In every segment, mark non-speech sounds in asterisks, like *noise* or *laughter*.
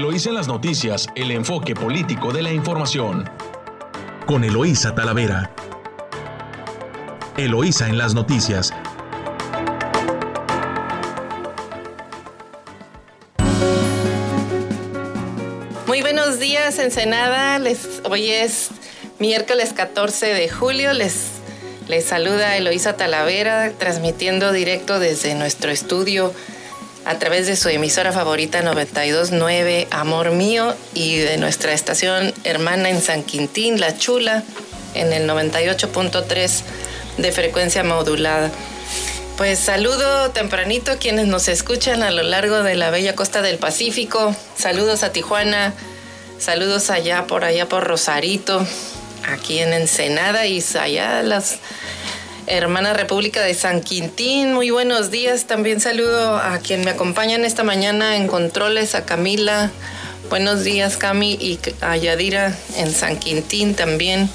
Eloísa en las noticias, el enfoque político de la información. Con Eloísa Talavera. Eloísa en las noticias. Muy buenos días, Ensenada. Les, hoy es miércoles 14 de julio. Les, les saluda Eloísa Talavera, transmitiendo directo desde nuestro estudio a través de su emisora favorita 929 Amor Mío y de nuestra estación hermana en San Quintín, La Chula, en el 98.3 de frecuencia modulada. Pues saludo tempranito a quienes nos escuchan a lo largo de la bella costa del Pacífico. Saludos a Tijuana, saludos allá por allá por Rosarito, aquí en Ensenada y allá las hermana República de San Quintín. Muy buenos días. También saludo a quien me acompañan esta mañana en controles, a Camila. Buenos días, Cami, y a Yadira en San Quintín también,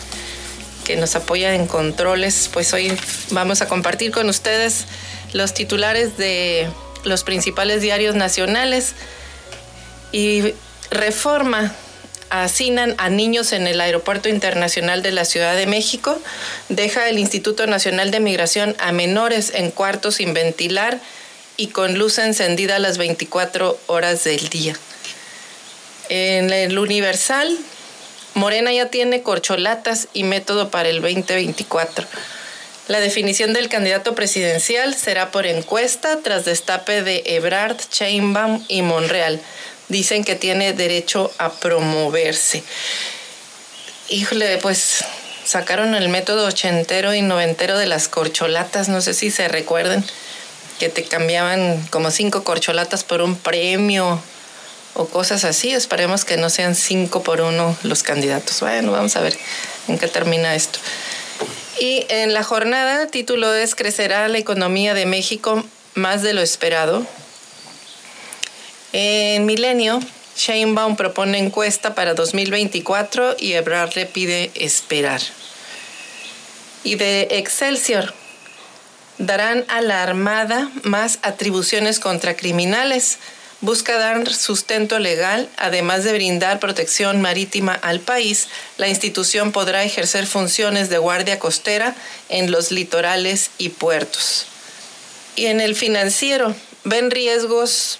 que nos apoya en controles. Pues hoy vamos a compartir con ustedes los titulares de los principales diarios nacionales y reforma hacinan a niños en el Aeropuerto Internacional de la Ciudad de México, deja el Instituto Nacional de Migración a menores en cuartos sin ventilar y con luz encendida las 24 horas del día. En el Universal, Morena ya tiene corcholatas y método para el 2024. La definición del candidato presidencial será por encuesta tras destape de Ebrard, Chainbaum y Monreal dicen que tiene derecho a promoverse. Híjole, pues sacaron el método ochentero y noventero de las corcholatas, no sé si se recuerden, que te cambiaban como cinco corcholatas por un premio o cosas así. Esperemos que no sean cinco por uno los candidatos. Bueno, vamos a ver en qué termina esto. Y en la jornada, título es Crecerá la economía de México más de lo esperado. En Milenio, Sheinbaum propone encuesta para 2024 y Ebrard le pide esperar. Y de Excelsior, darán a la Armada más atribuciones contra criminales. Busca dar sustento legal, además de brindar protección marítima al país, la institución podrá ejercer funciones de guardia costera en los litorales y puertos. Y en el financiero, ven riesgos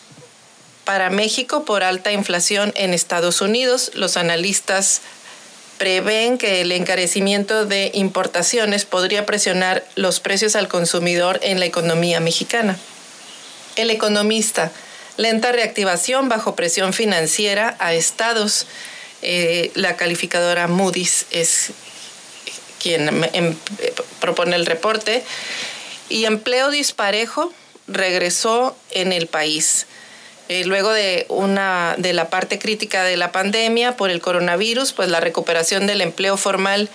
para México por alta inflación en Estados Unidos. Los analistas prevén que el encarecimiento de importaciones podría presionar los precios al consumidor en la economía mexicana. El economista, lenta reactivación bajo presión financiera a estados. Eh, la calificadora Moody's es quien em, propone el reporte. Y empleo disparejo regresó en el país. Eh, luego de, una, de la parte crítica de la pandemia por el coronavirus, pues la recuperación del empleo formal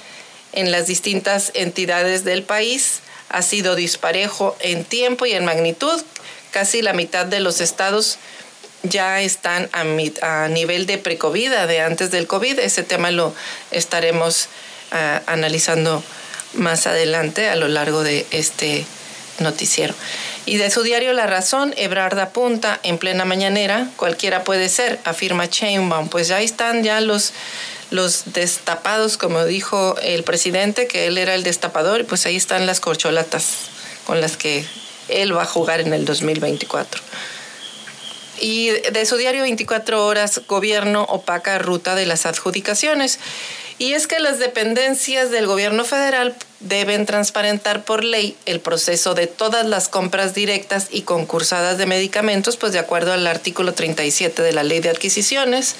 en las distintas entidades del país ha sido disparejo en tiempo y en magnitud. Casi la mitad de los estados ya están a, nivel de pre-COVID, de antes del COVID. Ese tema lo estaremos ah, analizando más adelante a lo largo de este noticiero. Y de su diario La Razón, Ebrard apunta en plena mañanera, cualquiera puede ser, afirma Chainbaum. Pues ya están ya los, los destapados, como dijo el presidente, que él era el destapador, y pues ahí están las corcholatas con las que él va a jugar en el 2024. Y de su diario 24 horas, gobierno opaca ruta de las adjudicaciones. Y es que las dependencias del gobierno federal deben transparentar por ley el proceso de todas las compras directas y concursadas de medicamentos, pues de acuerdo al artículo 37 de la ley de adquisiciones.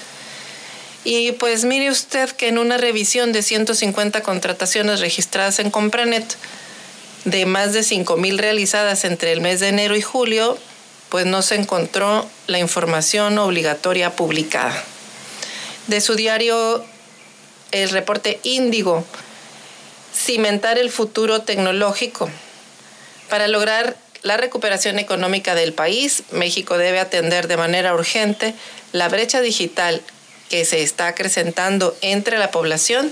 Y pues mire usted que en una revisión de 150 contrataciones registradas en Compranet, de más de 5.000 realizadas entre el mes de enero y julio, pues no se encontró la información obligatoria publicada. De su diario el reporte Índigo, cimentar el futuro tecnológico. Para lograr la recuperación económica del país, México debe atender de manera urgente la brecha digital que se está acrecentando entre la población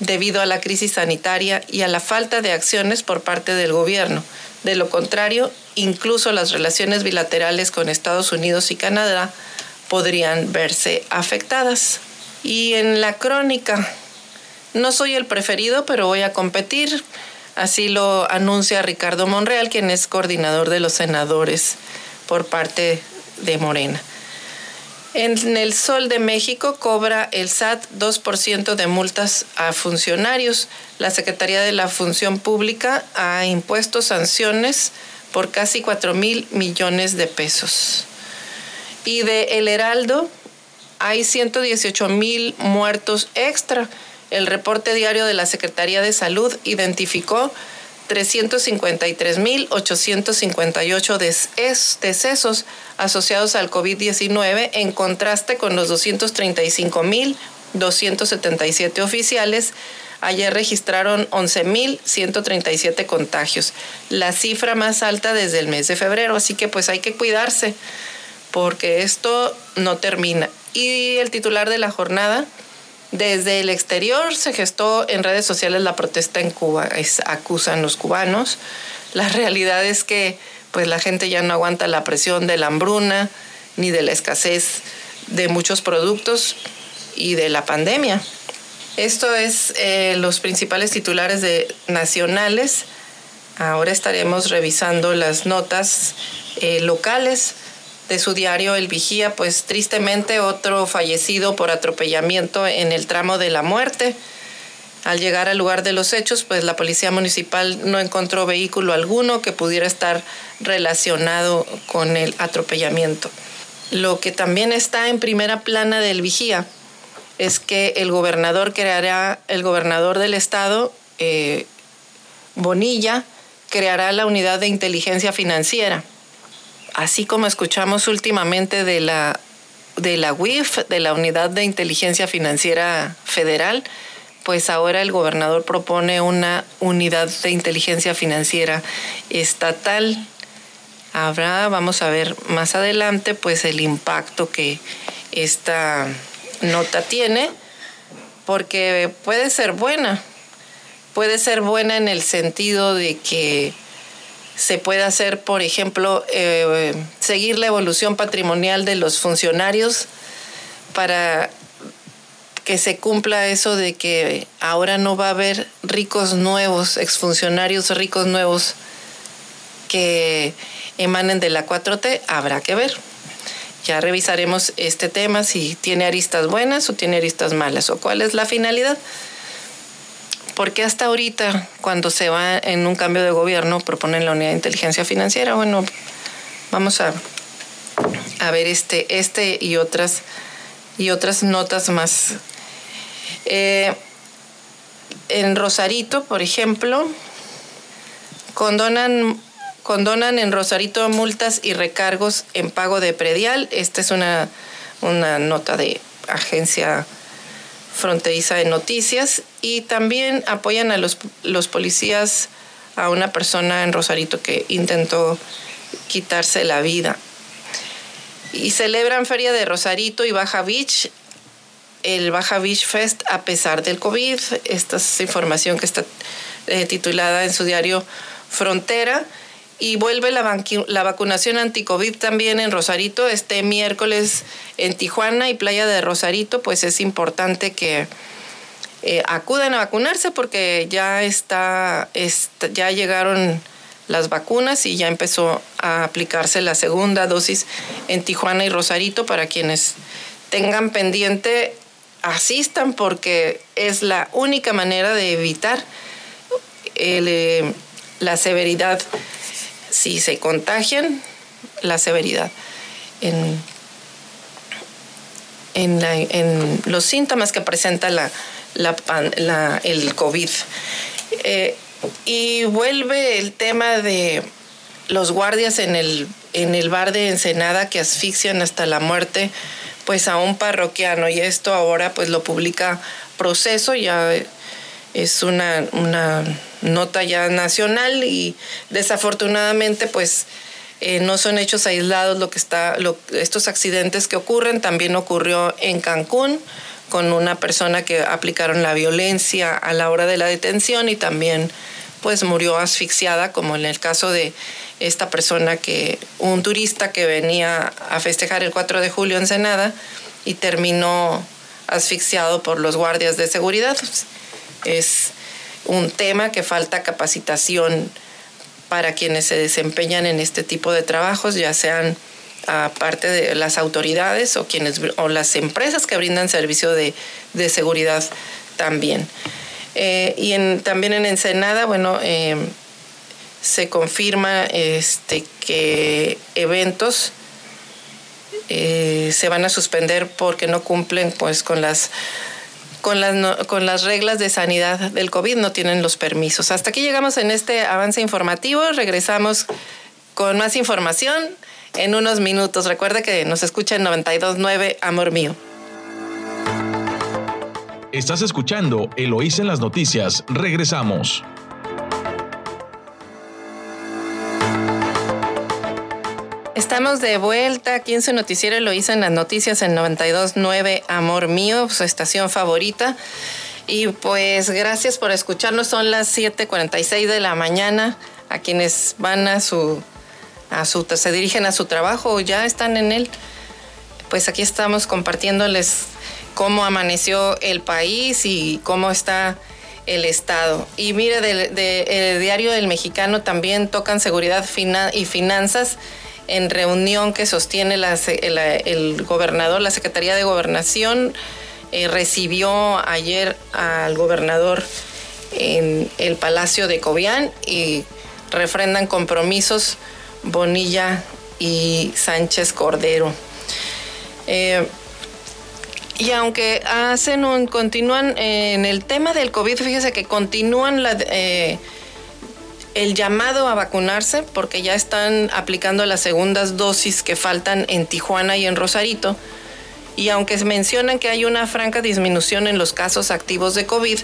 debido a la crisis sanitaria y a la falta de acciones por parte del gobierno. De lo contrario, incluso las relaciones bilaterales con Estados Unidos y Canadá podrían verse afectadas. Y en la crónica, no soy el preferido, pero voy a competir. Así lo anuncia Ricardo Monreal, quien es coordinador de los senadores por parte de Morena. En el Sol de México cobra el SAT 2% de multas a funcionarios. La Secretaría de la Función Pública ha impuesto sanciones por casi 4 mil millones de pesos. Y de El Heraldo hay 118 mil muertos extra. El reporte diario de la Secretaría de Salud identificó 353.858 decesos asociados al COVID-19 en contraste con los 235.277 oficiales. Ayer registraron 11.137 contagios, la cifra más alta desde el mes de febrero, así que pues hay que cuidarse porque esto no termina. Y el titular de la jornada, desde el exterior se gestó en redes sociales la protesta en Cuba, es, acusan los cubanos. La realidad es que pues la gente ya no aguanta la presión de la hambruna ni de la escasez de muchos productos y de la pandemia. Esto es eh, los principales titulares de nacionales. Ahora estaremos revisando las notas eh, locales de su diario El Vigía, pues tristemente otro fallecido por atropellamiento en el tramo de la muerte. Al llegar al lugar de los hechos, pues la policía municipal no encontró vehículo alguno que pudiera estar relacionado con el atropellamiento. Lo que también está en primera plana del vigía es que el gobernador creará, el gobernador del estado, eh, Bonilla, creará la unidad de inteligencia financiera así como escuchamos últimamente de la, de la UIF, de la Unidad de Inteligencia Financiera Federal, pues ahora el gobernador propone una unidad de inteligencia financiera estatal. Habrá, vamos a ver más adelante, pues el impacto que esta nota tiene, porque puede ser buena, puede ser buena en el sentido de que se puede hacer, por ejemplo, eh, seguir la evolución patrimonial de los funcionarios para que se cumpla eso de que ahora no va a haber ricos nuevos, exfuncionarios ricos nuevos que emanen de la 4T, habrá que ver. Ya revisaremos este tema, si tiene aristas buenas o tiene aristas malas, o cuál es la finalidad. ¿Por hasta ahorita, cuando se va en un cambio de gobierno, proponen la unidad de inteligencia financiera? Bueno, vamos a, a ver este, este y otras y otras notas más. Eh, en Rosarito, por ejemplo, condonan, condonan en Rosarito multas y recargos en pago de predial. Esta es una, una nota de agencia fronteriza de noticias y también apoyan a los, los policías, a una persona en Rosarito que intentó quitarse la vida. Y celebran Feria de Rosarito y Baja Beach, el Baja Beach Fest a pesar del COVID. Esta es información que está eh, titulada en su diario Frontera. Y vuelve la, la vacunación anti-COVID también en Rosarito este miércoles en Tijuana y Playa de Rosarito, pues es importante que eh, acudan a vacunarse porque ya está, ya llegaron las vacunas y ya empezó a aplicarse la segunda dosis en Tijuana y Rosarito para quienes tengan pendiente asistan porque es la única manera de evitar eh, la severidad si se contagian, la severidad en, en, los síntomas que presenta la, el COVID. Eh, y vuelve el tema de los guardias en el, en el bar de Ensenada que asfixian hasta la muerte pues a un parroquiano y esto ahora pues lo publica Proceso, ya es una, una nota ya nacional y desafortunadamente pues eh, no son hechos aislados lo que está, estos accidentes que ocurren. También ocurrió en Cancún con una persona que aplicaron la violencia a la hora de la detención y también pues murió asfixiada como en el caso de esta persona que, un turista que venía a festejar el 4 de julio en Senada y terminó asfixiado por los guardias de seguridad. Es un tema que falta capacitación para quienes se desempeñan en este tipo de trabajos, ya sean aparte de las autoridades o quienes o las empresas que brindan servicio de, seguridad también. Eh, y también en Ensenada, bueno, eh, se confirma este, que eventos eh, se van a suspender porque no cumplen pues con las con las, con las reglas de sanidad del COVID, no tienen los permisos. Hasta aquí llegamos en este avance informativo. Regresamos con más información en unos minutos. Recuerde que nos escucha en 92.9 Amor Mío. Estás escuchando Eloís en las noticias. Regresamos. Estamos de vuelta aquí en su noticiero, lo hice en las noticias en 92.9 Amor Mío, su estación favorita. Y pues gracias por escucharnos, son las 7.46 de la mañana. A quienes van a su, a su, se dirigen a su trabajo o ya están en él, pues aquí estamos compartiéndoles cómo amaneció el país y cómo está el Estado. Y mire, del de, diario del Mexicano también tocan seguridad y finanzas en reunión que sostiene el, gobernador, la Secretaría de Gobernación, eh, recibió ayer al gobernador en el Palacio de Cobián y refrendan compromisos Bonilla y Sánchez Cordero. Eh, y aunque hacen un, continúan en el tema del COVID, fíjese que continúan la, eh, el llamado a vacunarse, porque ya están aplicando las segundas dosis que faltan en Tijuana y en Rosarito. Y aunque mencionan que hay una franca disminución en los casos activos de COVID,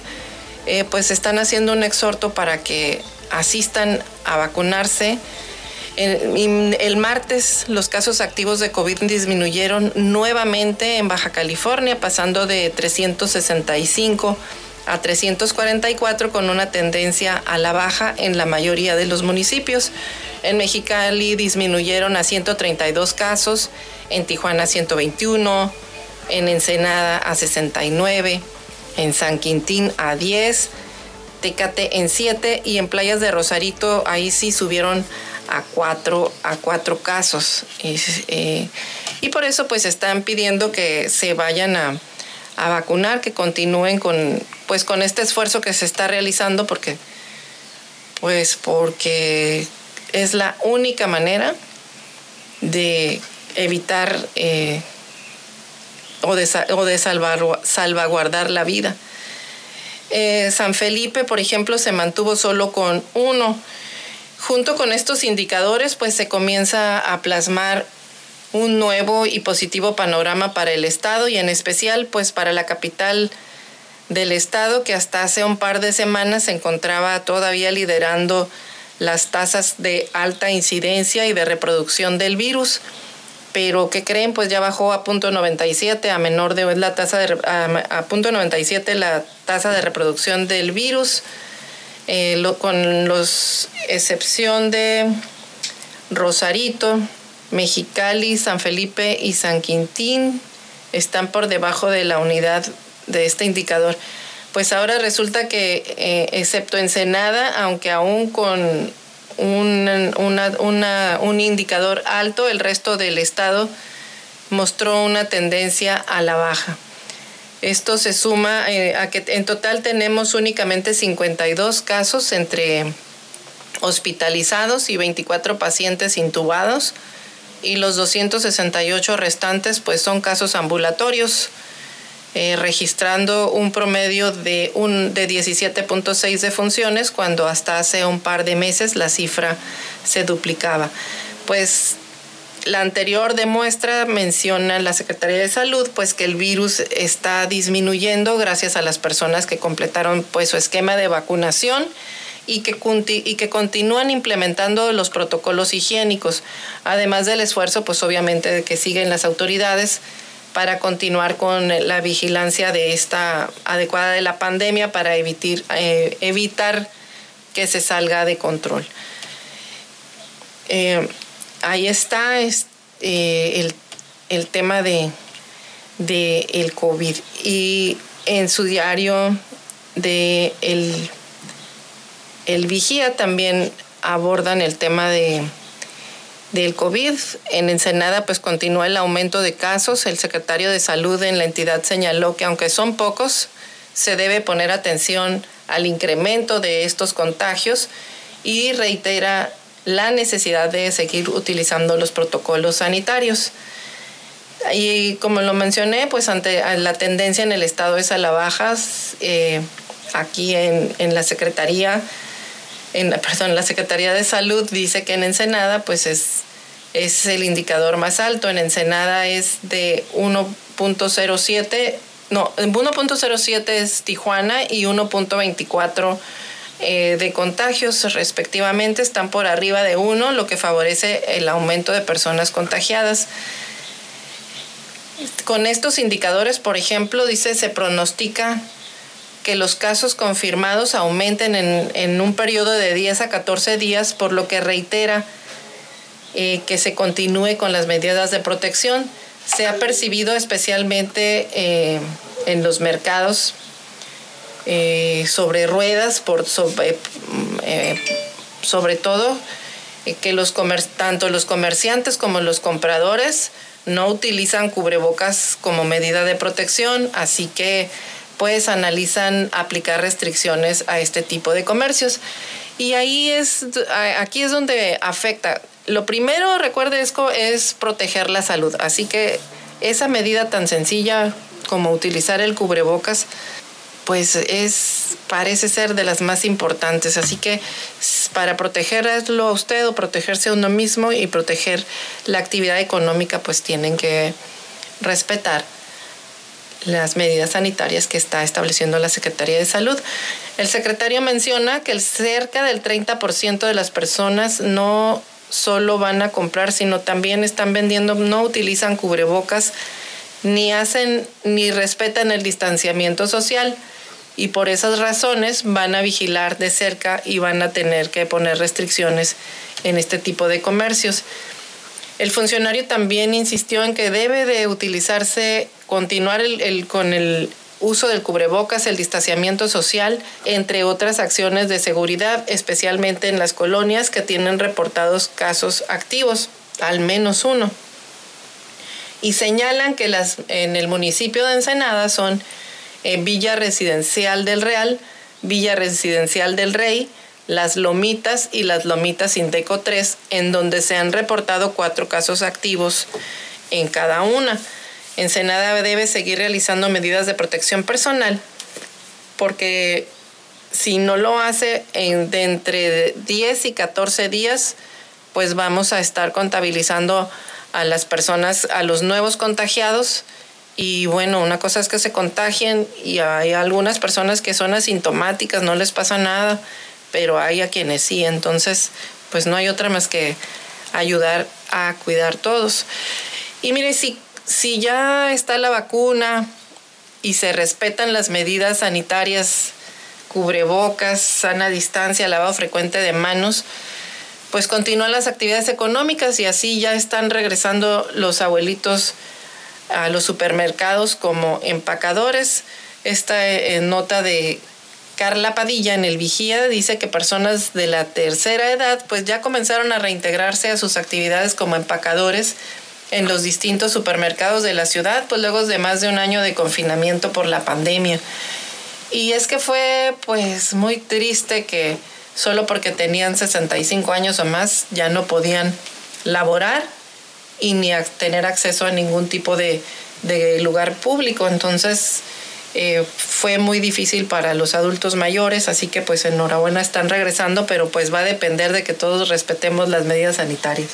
eh, pues están haciendo un exhorto para que asistan a vacunarse. El, el, martes los casos activos de COVID disminuyeron nuevamente en Baja California, pasando de 365 a 344 con una tendencia a la baja en la mayoría de los municipios. En Mexicali disminuyeron a 132 casos, en Tijuana 121, en Ensenada a 69, en San Quintín a 10, Tecate en 7 y en Playas de Rosarito ahí sí subieron a 4 a cuatro casos. Y, eh, y por eso pues están pidiendo que se vayan a a vacunar, que continúen con, pues, con este esfuerzo que se está realizando porque, pues, porque es la única manera de evitar eh, o de, o salvar, salvaguardar la vida. Eh, San Felipe, por ejemplo, se mantuvo solo con uno. Junto con estos indicadores, pues se comienza a plasmar un nuevo y positivo panorama para el Estado y en especial pues para la capital del Estado que hasta hace un par de semanas se encontraba todavía liderando las tasas de alta incidencia y de reproducción del virus. Pero ¿qué creen? Pues ya bajó a punto 97, a menor de la tasa de, a, punto 97 la tasa de reproducción del virus, eh, con los excepción de Rosarito, Mexicali, San Felipe y San Quintín están por debajo de la unidad de este indicador. Pues ahora resulta que, eh, excepto Ensenada, aunque aún con un, un indicador alto, el resto del estado mostró una tendencia a la baja. Esto se suma eh, a que en total tenemos únicamente 52 casos entre hospitalizados y 24 pacientes intubados y los 268 restantes pues son casos ambulatorios, eh, registrando un promedio de, un, de 17.6 de funciones cuando hasta hace un par de meses la cifra se duplicaba. Pues la anterior demuestra, menciona la Secretaría de Salud, pues que el virus está disminuyendo gracias a las personas que completaron pues su esquema de vacunación y que, continúan implementando los protocolos higiénicos, además del esfuerzo, pues obviamente, que siguen las autoridades para continuar con la vigilancia de esta adecuada de la pandemia para evitar, eh, evitar que se salga de control. eh, ahí está eh, el, tema de, de, el COVID. Y en su diario de el, el Vigía también abordan el tema de del COVID. En Ensenada pues continúa el aumento de casos. El secretario de Salud en la entidad señaló que aunque son pocos, se debe poner atención al incremento de estos contagios y reitera la necesidad de seguir utilizando los protocolos sanitarios. Y como lo mencioné, pues ante la tendencia en el estado es a la baja, eh, aquí en, en, la Secretaría, en, *laughs* perdón, la Secretaría de Salud dice que en Ensenada pues es, es el indicador más alto. En Ensenada es de 1.07, no, 1.07 es Tijuana y 1.24 eh, de contagios respectivamente están por arriba de 1, lo que favorece el aumento de personas contagiadas. Con estos indicadores, por ejemplo, dice, se pronostica que los casos confirmados aumenten en, en un periodo de 10 a 14 días, por lo que reitera eh, que se continúe con las medidas de protección. Se ha percibido especialmente eh, en los mercados eh, sobre ruedas, por sobre, sobre todo que los tanto los comerciantes como los compradores no utilizan cubrebocas como medida de protección, así que pues analizan aplicar restricciones a este tipo de comercios. Y ahí es, aquí es donde afecta. Lo primero, recuerde, es, es proteger la salud. Así que esa medida tan sencilla como utilizar el cubrebocas, pues es, parece ser de las más importantes. Así que para protegerlo a usted o protegerse a uno mismo y proteger la actividad económica, pues tienen que respetar las medidas sanitarias que está estableciendo la Secretaría de Salud. El secretario menciona que cerca del 30% de las personas no solo van a comprar, sino también están vendiendo, no utilizan cubrebocas, ni hacen ni respetan el distanciamiento social y por esas razones van a vigilar de cerca y van a tener que poner restricciones en este tipo de comercios. El funcionario también insistió en que debe de utilizarse, continuar el, con el uso del cubrebocas, el distanciamiento social, entre otras acciones de seguridad, especialmente en las colonias que tienen reportados casos activos, al menos uno. Y señalan que las, en el municipio de Ensenada son eh, Villa Residencial del Real, Villa Residencial del Rey, las Lomitas y las Lomitas Indeco 3, en donde se han reportado cuatro casos activos en cada una. Ensenada debe seguir realizando medidas de protección personal porque si no lo hace en, de entre 10 y 14 días, pues vamos a estar contabilizando a las personas, a los nuevos contagiados. Y bueno, una cosa es que se contagien y hay algunas personas que son asintomáticas, no les pasa nada pero hay a quienes sí, entonces pues no hay otra más que ayudar a cuidar todos. Y mire, si, si ya está la vacuna y se respetan las medidas sanitarias, cubrebocas, sana distancia, lavado frecuente de manos, pues continúan las actividades económicas y así ya están regresando los abuelitos a los supermercados como empacadores. Esta eh, nota de Carla Padilla en el Vigía dice que personas de la tercera edad pues ya comenzaron a reintegrarse a sus actividades como empacadores en los distintos supermercados de la ciudad, pues luego de más de un año de confinamiento por la pandemia. Y es que fue pues muy triste que solo porque tenían 65 años o más ya no podían laborar y ni tener acceso a ningún tipo de, de lugar público. Entonces, eh, fue muy difícil para los adultos mayores, así que pues enhorabuena están regresando, pero pues va a depender de que todos respetemos las medidas sanitarias.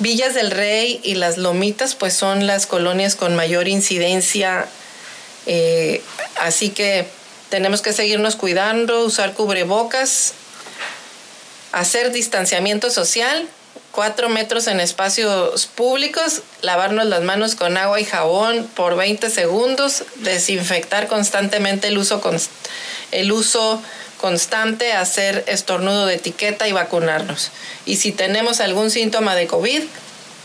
Villas del Rey y las Lomitas pues son las colonias con mayor incidencia, eh, así que tenemos que seguirnos cuidando, usar cubrebocas, hacer distanciamiento social, cuatro metros en espacios públicos, lavarnos las manos con agua y jabón por 20 segundos, desinfectar constantemente el uso, el uso constante, hacer estornudo de etiqueta y vacunarnos. Y si tenemos algún síntoma de COVID,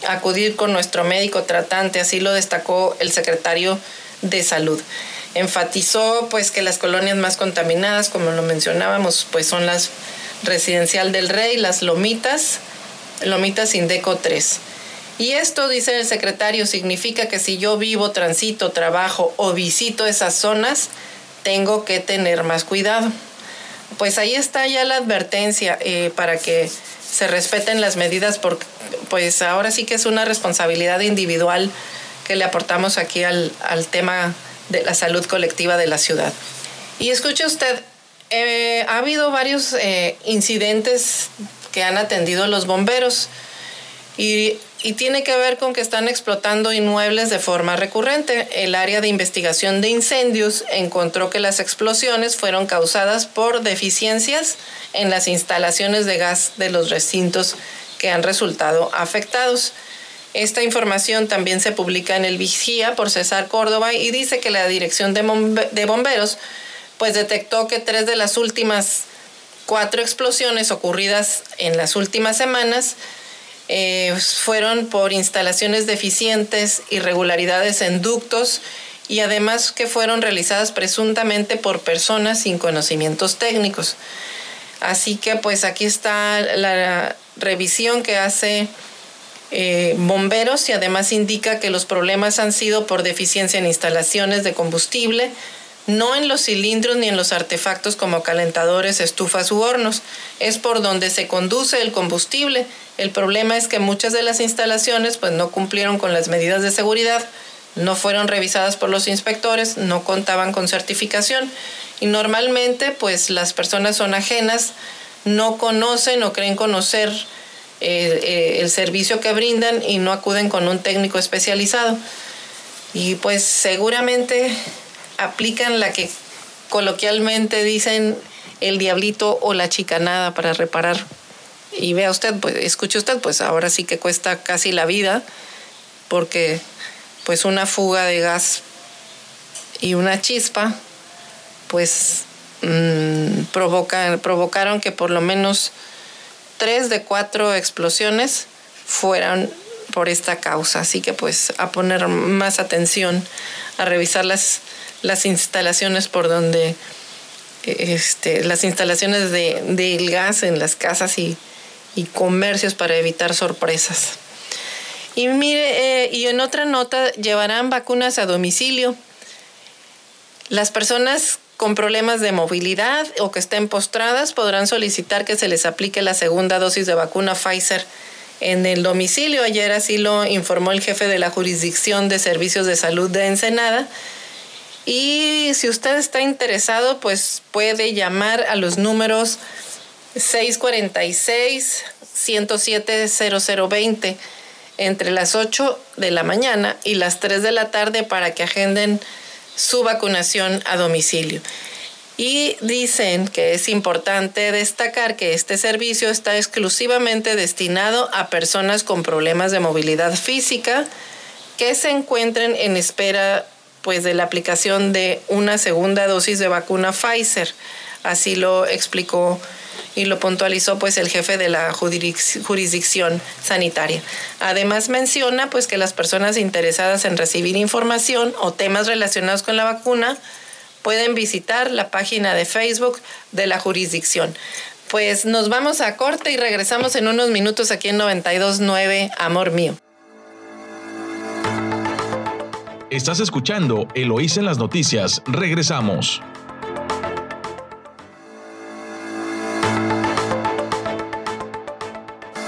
acudir con nuestro médico tratante, así lo destacó el secretario de Salud. Enfatizó pues que las colonias más contaminadas, como lo mencionábamos, pues son las Residencial del Rey, las Lomitas, Lomitas Indeco 3. Y esto, dice el secretario, significa que si yo vivo, transito, trabajo o visito esas zonas, tengo que tener más cuidado. Pues ahí está ya la advertencia eh, para que se respeten las medidas, porque pues ahora sí que es una responsabilidad individual que le aportamos aquí al, tema de la salud colectiva de la ciudad. Y escuche usted, eh, ha habido varios eh, incidentes que han atendido los bomberos y y tiene que ver con que están explotando inmuebles de forma recurrente. El área de investigación de incendios encontró que las explosiones fueron causadas por deficiencias en las instalaciones de gas de los recintos que han resultado afectados. Esta información también se publica en el Vigía por César Córdoba y dice que la Dirección de Bomberos pues detectó que tres de las últimas cuatro explosiones ocurridas en las últimas semanas eh, fueron por instalaciones deficientes, irregularidades en ductos y además que fueron realizadas presuntamente por personas sin conocimientos técnicos. Así que pues aquí está la revisión que hace eh, bomberos y además indica que los problemas han sido por deficiencia en instalaciones de combustible, no en los cilindros ni en los artefactos como calentadores, estufas u hornos, es por donde se conduce el combustible. El problema es que muchas de las instalaciones pues no cumplieron con las medidas de seguridad, no fueron revisadas por los inspectores, no contaban con certificación y normalmente pues las personas son ajenas, no conocen o creen conocer eh, eh, el servicio que brindan y no acuden con un técnico especializado. Y pues seguramente aplican la que coloquialmente dicen el diablito o la chicanada para reparar. Y vea usted, pues escuche usted, pues ahora sí que cuesta casi la vida, porque pues una fuga de gas y una chispa, pues mmm, provocaron que por lo menos tres de cuatro explosiones fueran por esta causa. Así que pues a poner más atención, a revisar las las instalaciones por donde, este, las instalaciones de, del gas en las casas y, comercios para evitar sorpresas. Y mire, eh, y en otra nota, llevarán vacunas a domicilio. Las personas con problemas de movilidad o que estén postradas podrán solicitar que se les aplique la segunda dosis de vacuna Pfizer en el domicilio. Ayer así lo informó el jefe de la jurisdicción de servicios de salud de Ensenada y si usted está interesado, pues puede llamar a los números 646-107-0020 entre las 8 de la mañana y las 3 de la tarde para que agenden su vacunación a domicilio. Y dicen que es importante destacar que este servicio está exclusivamente destinado a personas con problemas de movilidad física que se encuentren en espera pues de la aplicación de una segunda dosis de vacuna Pfizer. Así lo explicó y lo puntualizó pues el jefe de la jurisdicción sanitaria. Además menciona pues que las personas interesadas en recibir información o temas relacionados con la vacuna pueden visitar la página de Facebook de la jurisdicción. Pues nos vamos a corte y regresamos en unos minutos aquí en 929 Amor mío. Estás escuchando Eloís en las noticias. Regresamos.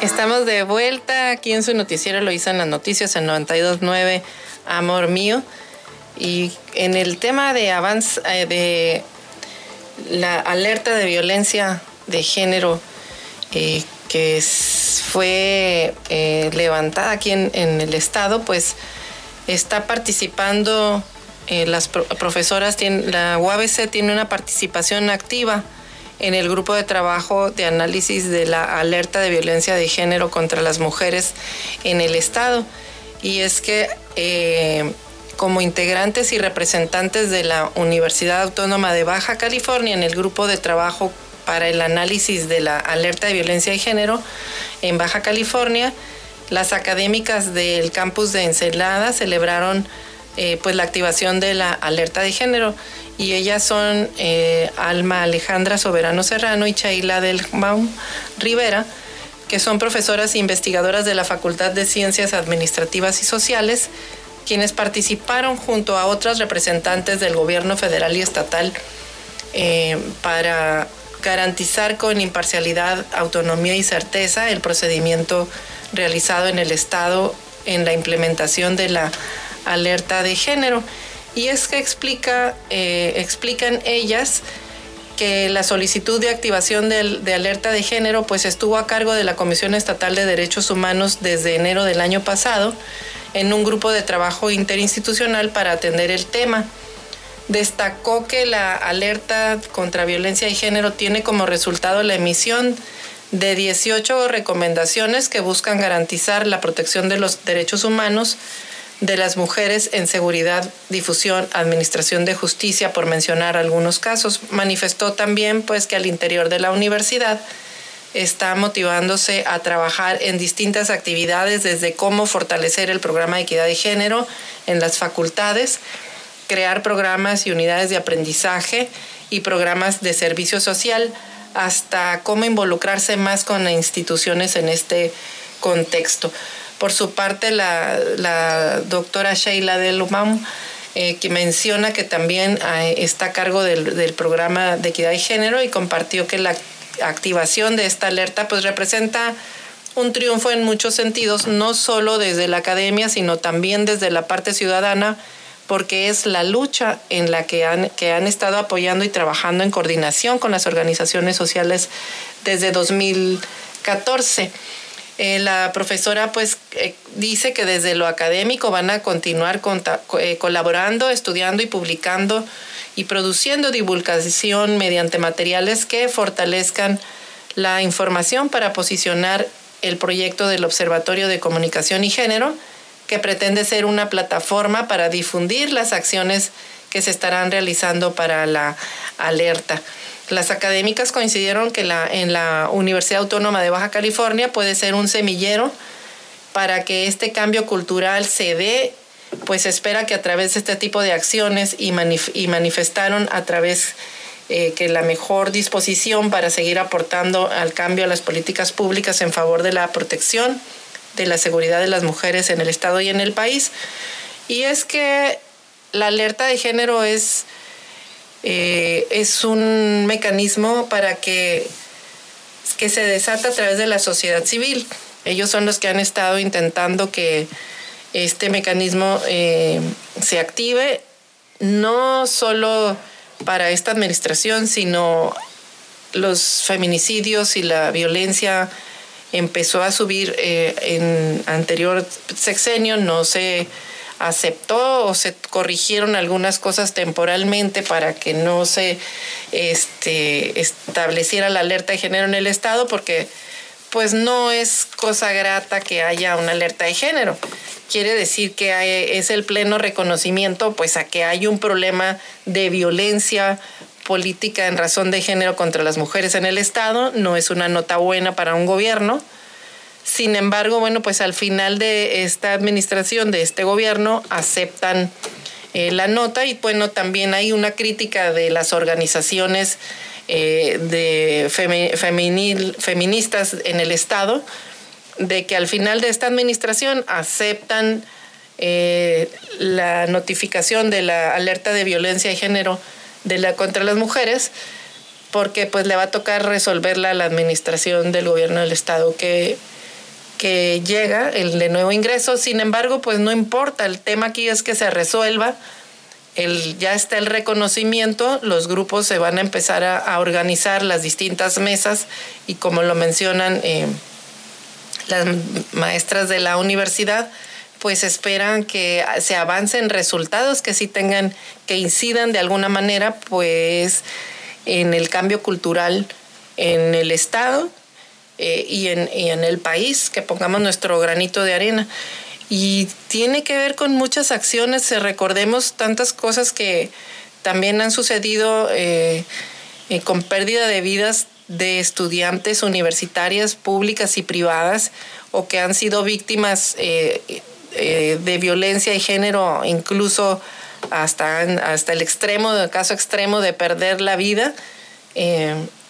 Estamos de vuelta aquí en su noticiero Eloísa en las noticias en 929 Amor mío. Y en el tema de avance eh, de la alerta de violencia de género eh, que fue eh, levantada aquí en, en el estado, pues está participando, eh, las profesoras, la UABC tiene una participación activa en el grupo de trabajo de análisis de la alerta de violencia de género contra las mujeres en el Estado. Y es que eh, como integrantes y representantes de la Universidad Autónoma de Baja California en el grupo de trabajo para el análisis de la alerta de violencia de género en Baja California, las académicas del campus de Encelada celebraron eh, pues la activación de la alerta de género. Y ellas son eh, Alma Alejandra Soberano Serrano y Chaila del Baum Rivera, que son profesoras e investigadoras de la Facultad de Ciencias Administrativas y Sociales, quienes participaron junto a otras representantes del gobierno federal y estatal eh, para garantizar con imparcialidad, autonomía y certeza el procedimiento realizado en el Estado en la implementación de la alerta de género. Y es que explica, eh, explican ellas que la solicitud de activación de, de, alerta de género pues estuvo a cargo de la Comisión Estatal de Derechos Humanos desde enero del año pasado en un grupo de trabajo interinstitucional para atender el tema. Destacó que la alerta contra violencia de género tiene como resultado la emisión de 18 recomendaciones que buscan garantizar la protección de los derechos humanos de las mujeres en seguridad, difusión, administración de justicia, por mencionar algunos casos. Manifestó también pues que al interior de la universidad está motivándose a trabajar en distintas actividades desde cómo fortalecer el programa de equidad de género en las facultades, crear programas y unidades de aprendizaje y programas de servicio social hasta cómo involucrarse más con instituciones en este contexto. Por su parte, la, doctora Sheila Delumam, eh, que menciona que también eh, está a cargo del, programa de equidad de género y compartió que la activación de esta alerta pues representa un triunfo en muchos sentidos, no solo desde la academia, sino también desde la parte ciudadana, porque es la lucha en la que han, que han estado apoyando y trabajando en coordinación con las organizaciones sociales desde 2014. Eh, la profesora pues eh, dice que desde lo académico van a continuar eh, colaborando, estudiando y publicando y produciendo divulgación mediante materiales que fortalezcan la información para posicionar el proyecto del Observatorio de Comunicación y Género que pretende ser una plataforma para difundir las acciones que se estarán realizando para la alerta. Las académicas coincidieron que la, en la Universidad Autónoma de Baja California puede ser un semillero para que este cambio cultural se dé, pues espera que a través de este tipo de acciones y, y manifestaron a través eh, que la mejor disposición para seguir aportando al cambio a las políticas públicas en favor de la protección de la seguridad de las mujeres en el Estado y en el país. Y es que la alerta de género es, eh, es un mecanismo para que, que se desata a través de la sociedad civil. Ellos son los que han estado intentando que este mecanismo eh, se active, no solo para esta administración, sino los feminicidios y la violencia empezó a subir eh, en anterior sexenio, no se aceptó o se corrigieron algunas cosas temporalmente para que no se este, estableciera la alerta de género en el Estado, porque pues no es cosa grata que haya una alerta de género. Quiere decir que es el pleno reconocimiento pues a que hay un problema de violencia política en razón de género contra las mujeres en el Estado, no es una nota buena para un gobierno. Sin embargo, bueno, pues al final de esta administración, de este gobierno, aceptan eh, la nota y bueno, también hay una crítica de las organizaciones eh, de femenil, feministas en el Estado, de que al final de esta administración aceptan eh, la notificación de la alerta de violencia de género de la contra las mujeres, porque pues le va a tocar resolverla a la administración del gobierno del estado que, que llega, el de nuevo ingreso. Sin embargo, pues no importa, el tema aquí es que se resuelva. El, ya está el reconocimiento, los grupos se van a empezar a, organizar las distintas mesas y como lo mencionan eh, las maestras de la universidad, pues esperan que se avancen resultados que sí tengan, que incidan de alguna manera, pues en el cambio cultural en el Estado eh, y, en, y en el país, que pongamos nuestro granito de arena. y tiene que ver con muchas acciones. Recordemos tantas cosas que también han sucedido eh, eh, con pérdida de vidas de estudiantes universitarias públicas y privadas o que han sido víctimas eh, de violencia y género, incluso hasta, hasta el extremo, caso extremo de perder la vida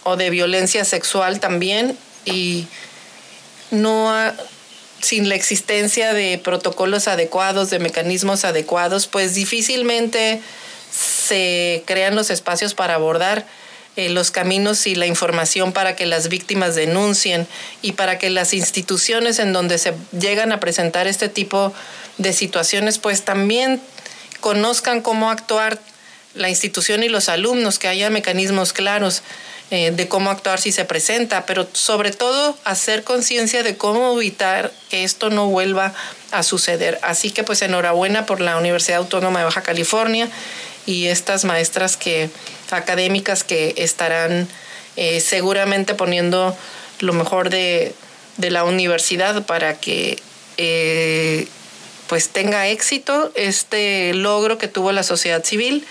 o de violencia sexual también. Y no sin la existencia de protocolos adecuados, de mecanismos adecuados, pues difícilmente se crean los espacios para abordar eh, los caminos y la información para que las víctimas denuncien y para que las instituciones en donde se llegan a presentar este tipo de situaciones, pues también conozcan cómo actuar la institución y los alumnos, que haya mecanismos claros eh, de cómo actuar si se presenta, pero sobre todo hacer conciencia de cómo evitar que esto no vuelva a suceder. Así que pues enhorabuena por la Universidad Autónoma de Baja California y estas maestras que académicas que estarán eh, seguramente poniendo lo mejor de, la universidad para que eh, pues tenga éxito este logro que tuvo la sociedad civil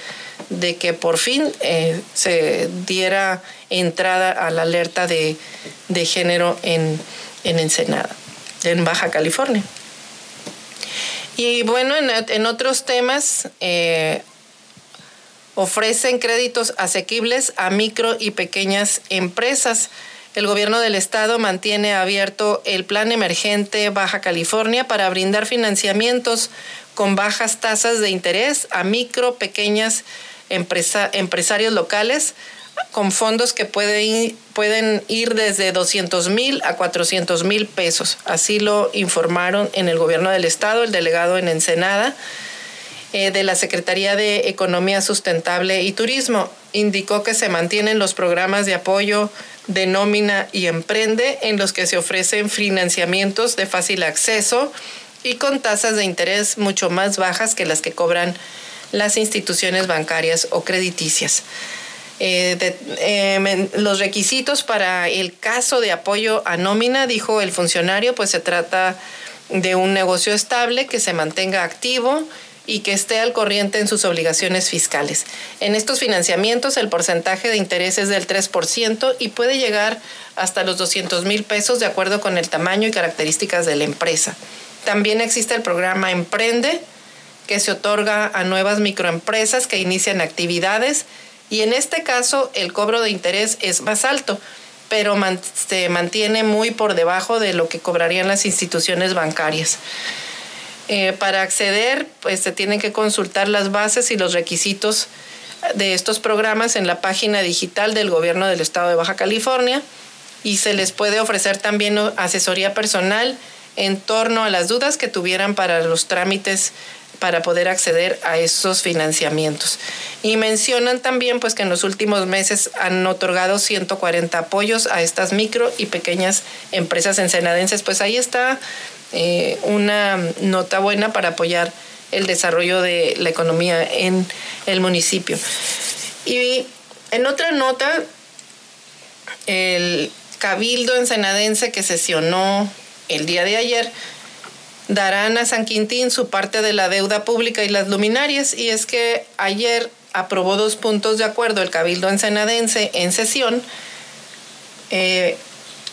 de que por fin eh, se diera entrada a la alerta de, género en, Ensenada, en Baja California. Y bueno, en, otros temas, ofrecen créditos asequibles a micro y pequeñas empresas. El gobierno del estado mantiene abierto el plan emergente Baja California para brindar financiamientos con bajas tasas de interés a micro, pequeñas empresarios locales con fondos que pueden, pueden ir desde 200 mil a 400 mil pesos. Así lo informaron en el gobierno del estado, el delegado en Ensenada eh, de la Secretaría de Economía Sustentable y Turismo. Indicó que se mantienen los programas de apoyo de nómina y emprende en los que se ofrecen financiamientos de fácil acceso y con tasas de interés mucho más bajas que las que cobran las instituciones bancarias o crediticias. Eh, em, los requisitos para el caso de apoyo a nómina, dijo el funcionario, pues se trata de un negocio estable que se mantenga activo y que esté al corriente en sus obligaciones fiscales. En estos financiamientos el porcentaje de interés es del 3% y puede llegar hasta los 200 mil pesos de acuerdo con el tamaño y características de la empresa. También existe el programa Emprende, que se otorga a nuevas microempresas que inician actividades y en este caso el cobro de interés es más alto, pero se mantiene muy por debajo de lo que cobrarían las instituciones bancarias. Eh, para acceder, pues se tienen que consultar las bases y los requisitos de estos programas en la página digital del gobierno del estado de Baja California y se les puede ofrecer también asesoría personal en torno a las dudas que tuvieran para los trámites para poder acceder a esos financiamientos. Y mencionan también pues que en los últimos meses han otorgado 140 apoyos a estas micro y pequeñas empresas ensenadenses. Pues ahí está eh, una nota buena para apoyar el desarrollo de la economía en el municipio. Y en otra nota, el Cabildo Ensenadense que sesionó el día de ayer darán a San Quintín su parte de la deuda pública y las luminarias. Y es que ayer aprobó dos puntos de acuerdo el Cabildo Ensenadense en sesión. Eh,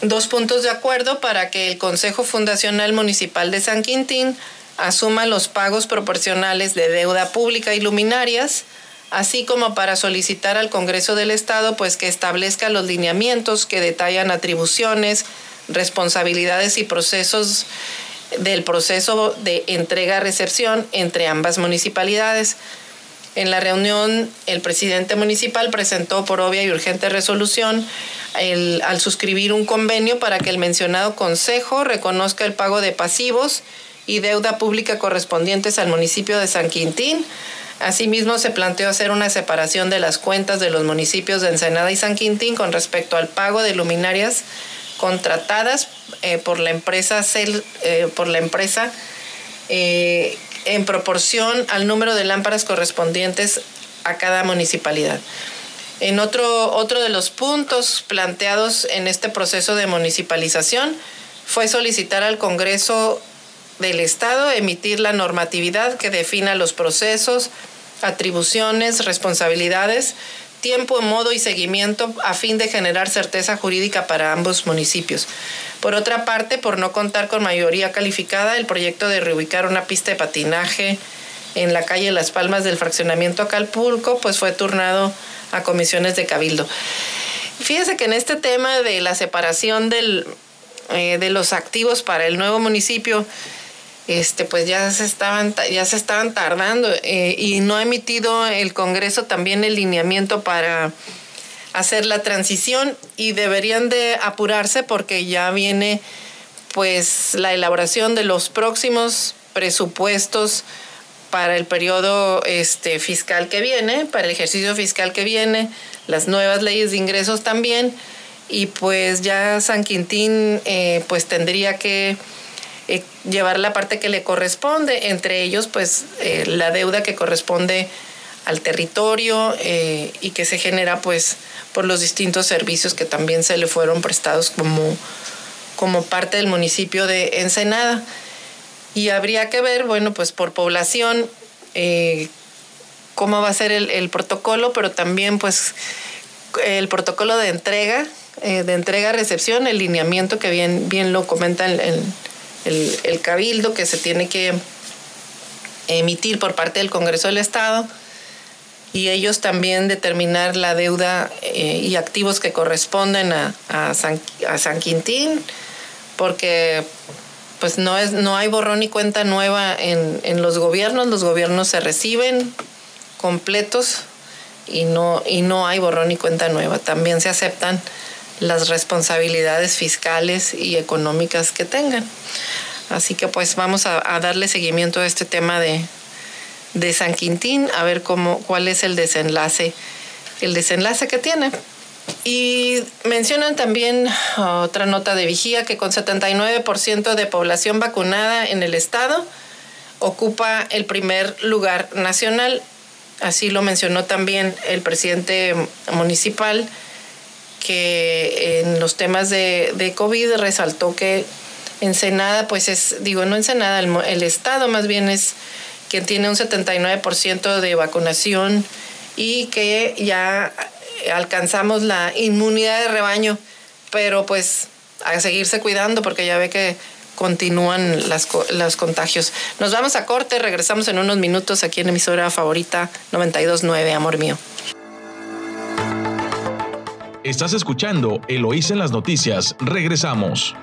dos puntos de acuerdo para que el Consejo Fundacional Municipal de San Quintín asuma los pagos proporcionales de deuda pública y luminarias, así como para solicitar al Congreso del Estado pues que establezca los lineamientos que detallan atribuciones, responsabilidades y procesos del proceso de entrega-recepción entre ambas municipalidades. En la reunión, el presidente municipal presentó por obvia y urgente resolución al suscribir un convenio para que el mencionado consejo reconozca el pago de pasivos y deuda pública correspondientes al municipio de San Quintín. Asimismo, se planteó hacer una separación de las cuentas de los municipios de Ensenada y San Quintín con respecto al pago de luminarias contratadas eh, por la empresa eh, por la empresa eh, en proporción al número de lámparas correspondientes a cada municipalidad. En otro, otro de los puntos planteados en este proceso de municipalización fue solicitar al Congreso del Estado emitir la normatividad que defina los procesos, atribuciones, responsabilidades, tiempo, modo y seguimiento a fin de generar certeza jurídica para ambos municipios. Por otra parte, por no contar con mayoría calificada, el proyecto de reubicar una pista de patinaje en la calle Las Palmas del fraccionamiento Acalpulco, pues fue turnado a comisiones de cabildo. Fíjese que en este tema de la separación del, eh, de los activos para el nuevo municipio, este, pues ya se estaban, ya se estaban tardando eh, y no ha emitido el Congreso también el lineamiento para hacer la transición y deberían de apurarse porque ya viene pues la elaboración de los próximos presupuestos para el periodo este, fiscal que viene, para el ejercicio fiscal que viene, las nuevas leyes de ingresos también, y pues ya San Quintín eh, pues tendría que eh, llevar la parte que le corresponde, entre ellos pues eh, la deuda que corresponde al territorio y que se genera pues por los distintos servicios que también se le fueron prestados como, como parte del municipio de Ensenada. Y habría que ver, bueno, pues por población, eh, cómo va a ser el, protocolo, pero también pues el protocolo de entrega, eh, de entrega-recepción, el lineamiento que bien, bien lo comenta el, el, cabildo que se tiene que emitir por parte del Congreso del Estado y ellos también determinar la deuda eh, y activos que corresponden a, a, San, a San Quintín, porque pues no, es, no hay borrón ni cuenta nueva en, los gobiernos, los gobiernos se reciben completos y no, y no hay borrón ni cuenta nueva. También se aceptan las responsabilidades fiscales y económicas que tengan. Así que pues vamos a, darle seguimiento a este tema de, de San Quintín, a ver cómo, cuál es el desenlace, el desenlace que tiene. Y mencionan también otra nota de vigía que con 79% de población vacunada en el estado ocupa el primer lugar nacional. Así lo mencionó también el presidente municipal que en los temas de, de COVID resaltó que Ensenada, pues es, digo, no Ensenada, el, el estado más bien es quien tiene un 79% de vacunación y que ya alcanzamos la inmunidad de rebaño, pero pues a seguirse cuidando porque ya ve que continúan las, los contagios. Nos vamos a corte, regresamos en unos minutos aquí en emisora favorita 929, amor mío. Estás escuchando Eloísa en las noticias. Regresamos.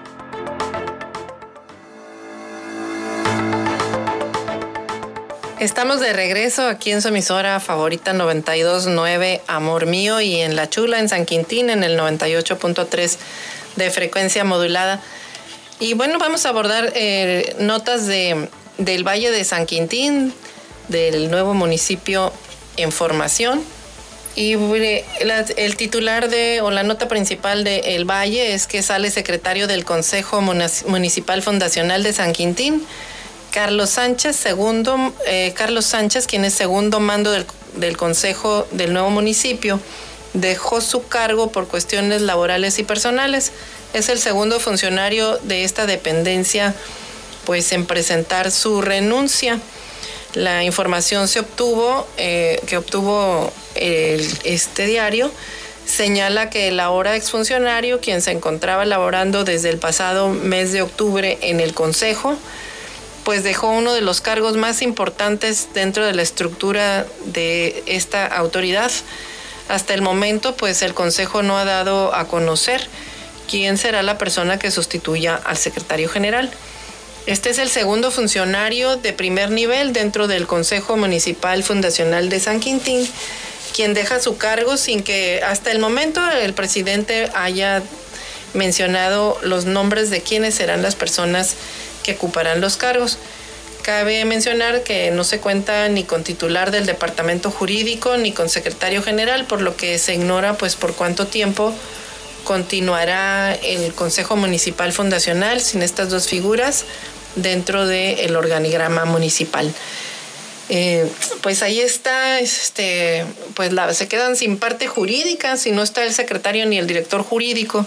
Estamos de regreso aquí en su emisora favorita 929 Amor Mío y en La Chula, en San Quintín, en el 98.3 de frecuencia modulada. Y bueno, vamos a abordar eh, notas de, del Valle de San Quintín, del nuevo municipio en formación. Y el titular de, o la nota principal de El Valle es que sale secretario del Consejo Municipal Fundacional de San Quintín Carlos Sánchez, segundo, eh, Carlos Sánchez, quien es segundo mando del, del Consejo del nuevo municipio, dejó su cargo por cuestiones laborales y personales. Es el segundo funcionario de esta dependencia, pues en presentar su renuncia. La información se obtuvo, eh, que obtuvo este diario, señala que el ahora exfuncionario, quien se encontraba laborando desde el pasado mes de octubre en el Consejo, pues dejó uno de los cargos más importantes dentro de la estructura de esta autoridad. Hasta el momento, pues el Consejo no ha dado a conocer quién será la persona que sustituya al secretario general. Este es el segundo funcionario de primer nivel dentro del Consejo Municipal Fundacional de San Quintín, quien deja su cargo sin que hasta el momento el presidente haya mencionado los nombres de quiénes serán las personas que ocuparán los cargos. Cabe mencionar que no se cuenta ni con titular del departamento jurídico ni con secretario general, por lo que se ignora pues por cuánto tiempo continuará el Consejo Municipal Fundacional sin estas dos figuras dentro del organigrama municipal. Eh, pues ahí está, este, pues se quedan sin parte jurídica, si no está el secretario ni el director jurídico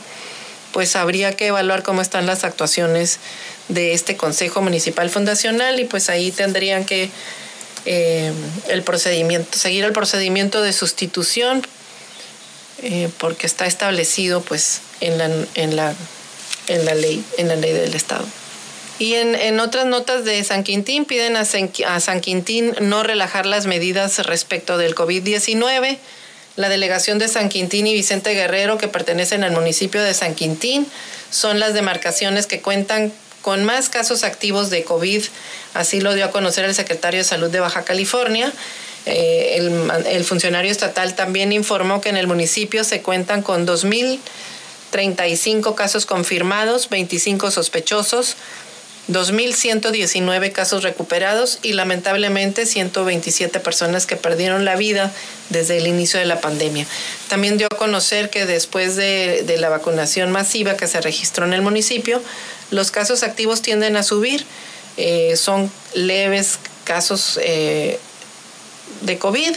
pues habría que evaluar cómo están las actuaciones de este Consejo Municipal Fundacional y pues ahí tendrían que eh, el procedimiento, seguir el procedimiento de sustitución eh, porque está establecido pues en la, en la, en la ley, en la ley del Estado. Y en, en, otras notas de San Quintín piden a San, a San Quintín no relajar las medidas respecto del COVID-19. La delegación de San Quintín y Vicente Guerrero, que pertenecen al municipio de San Quintín, son las demarcaciones que cuentan con más casos activos de COVID. Así lo dio a conocer el secretario de Salud de Baja California. Eh, el, el, funcionario estatal también informó que en el municipio se cuentan con 2.035 casos confirmados, 25 sospechosos, 2.119 casos recuperados y lamentablemente 127 personas que perdieron la vida desde el inicio de la pandemia. También dio a conocer que después de, la vacunación masiva que se registró en el municipio, los casos activos tienden a subir. Eh, son leves casos eh, de COVID,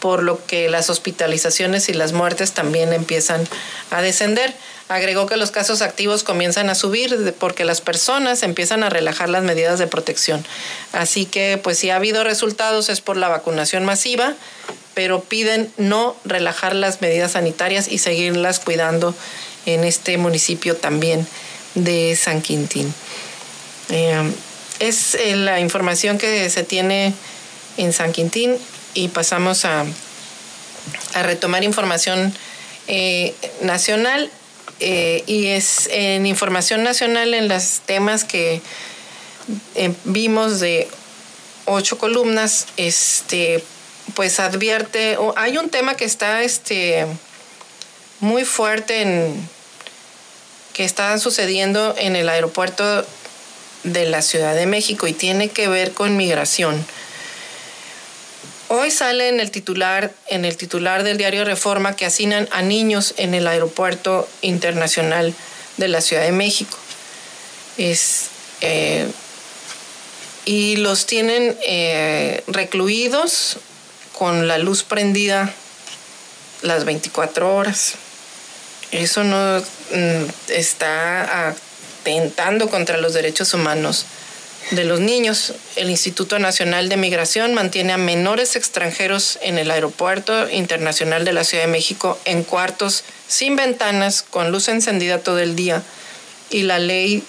por lo que las hospitalizaciones y las muertes también empiezan a descender. Agregó que los casos activos comienzan a subir porque las personas empiezan a relajar las medidas de protección. Así que, pues si ha habido resultados es por la vacunación masiva, pero piden no relajar las medidas sanitarias y seguirlas cuidando en este municipio también de San Quintín. Eh, es eh, la información que se tiene en San Quintín y pasamos a, a retomar información eh, nacional eh, y es en información nacional en los temas que eh, vimos de ocho columnas, este, pues advierte, hay un tema que está este, muy fuerte en, que está sucediendo en el aeropuerto de la Ciudad de México y tiene que ver con migración. Hoy sale en el titular, en el titular del diario Reforma que hacinan a niños en el aeropuerto internacional de la Ciudad de México. Eh, y los tienen eh, recluidos con la luz prendida las 24 horas. Eso no mm, está atentando contra los derechos humanos de los niños. El Instituto Nacional de Migración mantiene a menores extranjeros en el Aeropuerto Internacional de la Ciudad de México en cuartos sin ventanas, con luz encendida todo el día. Y la ley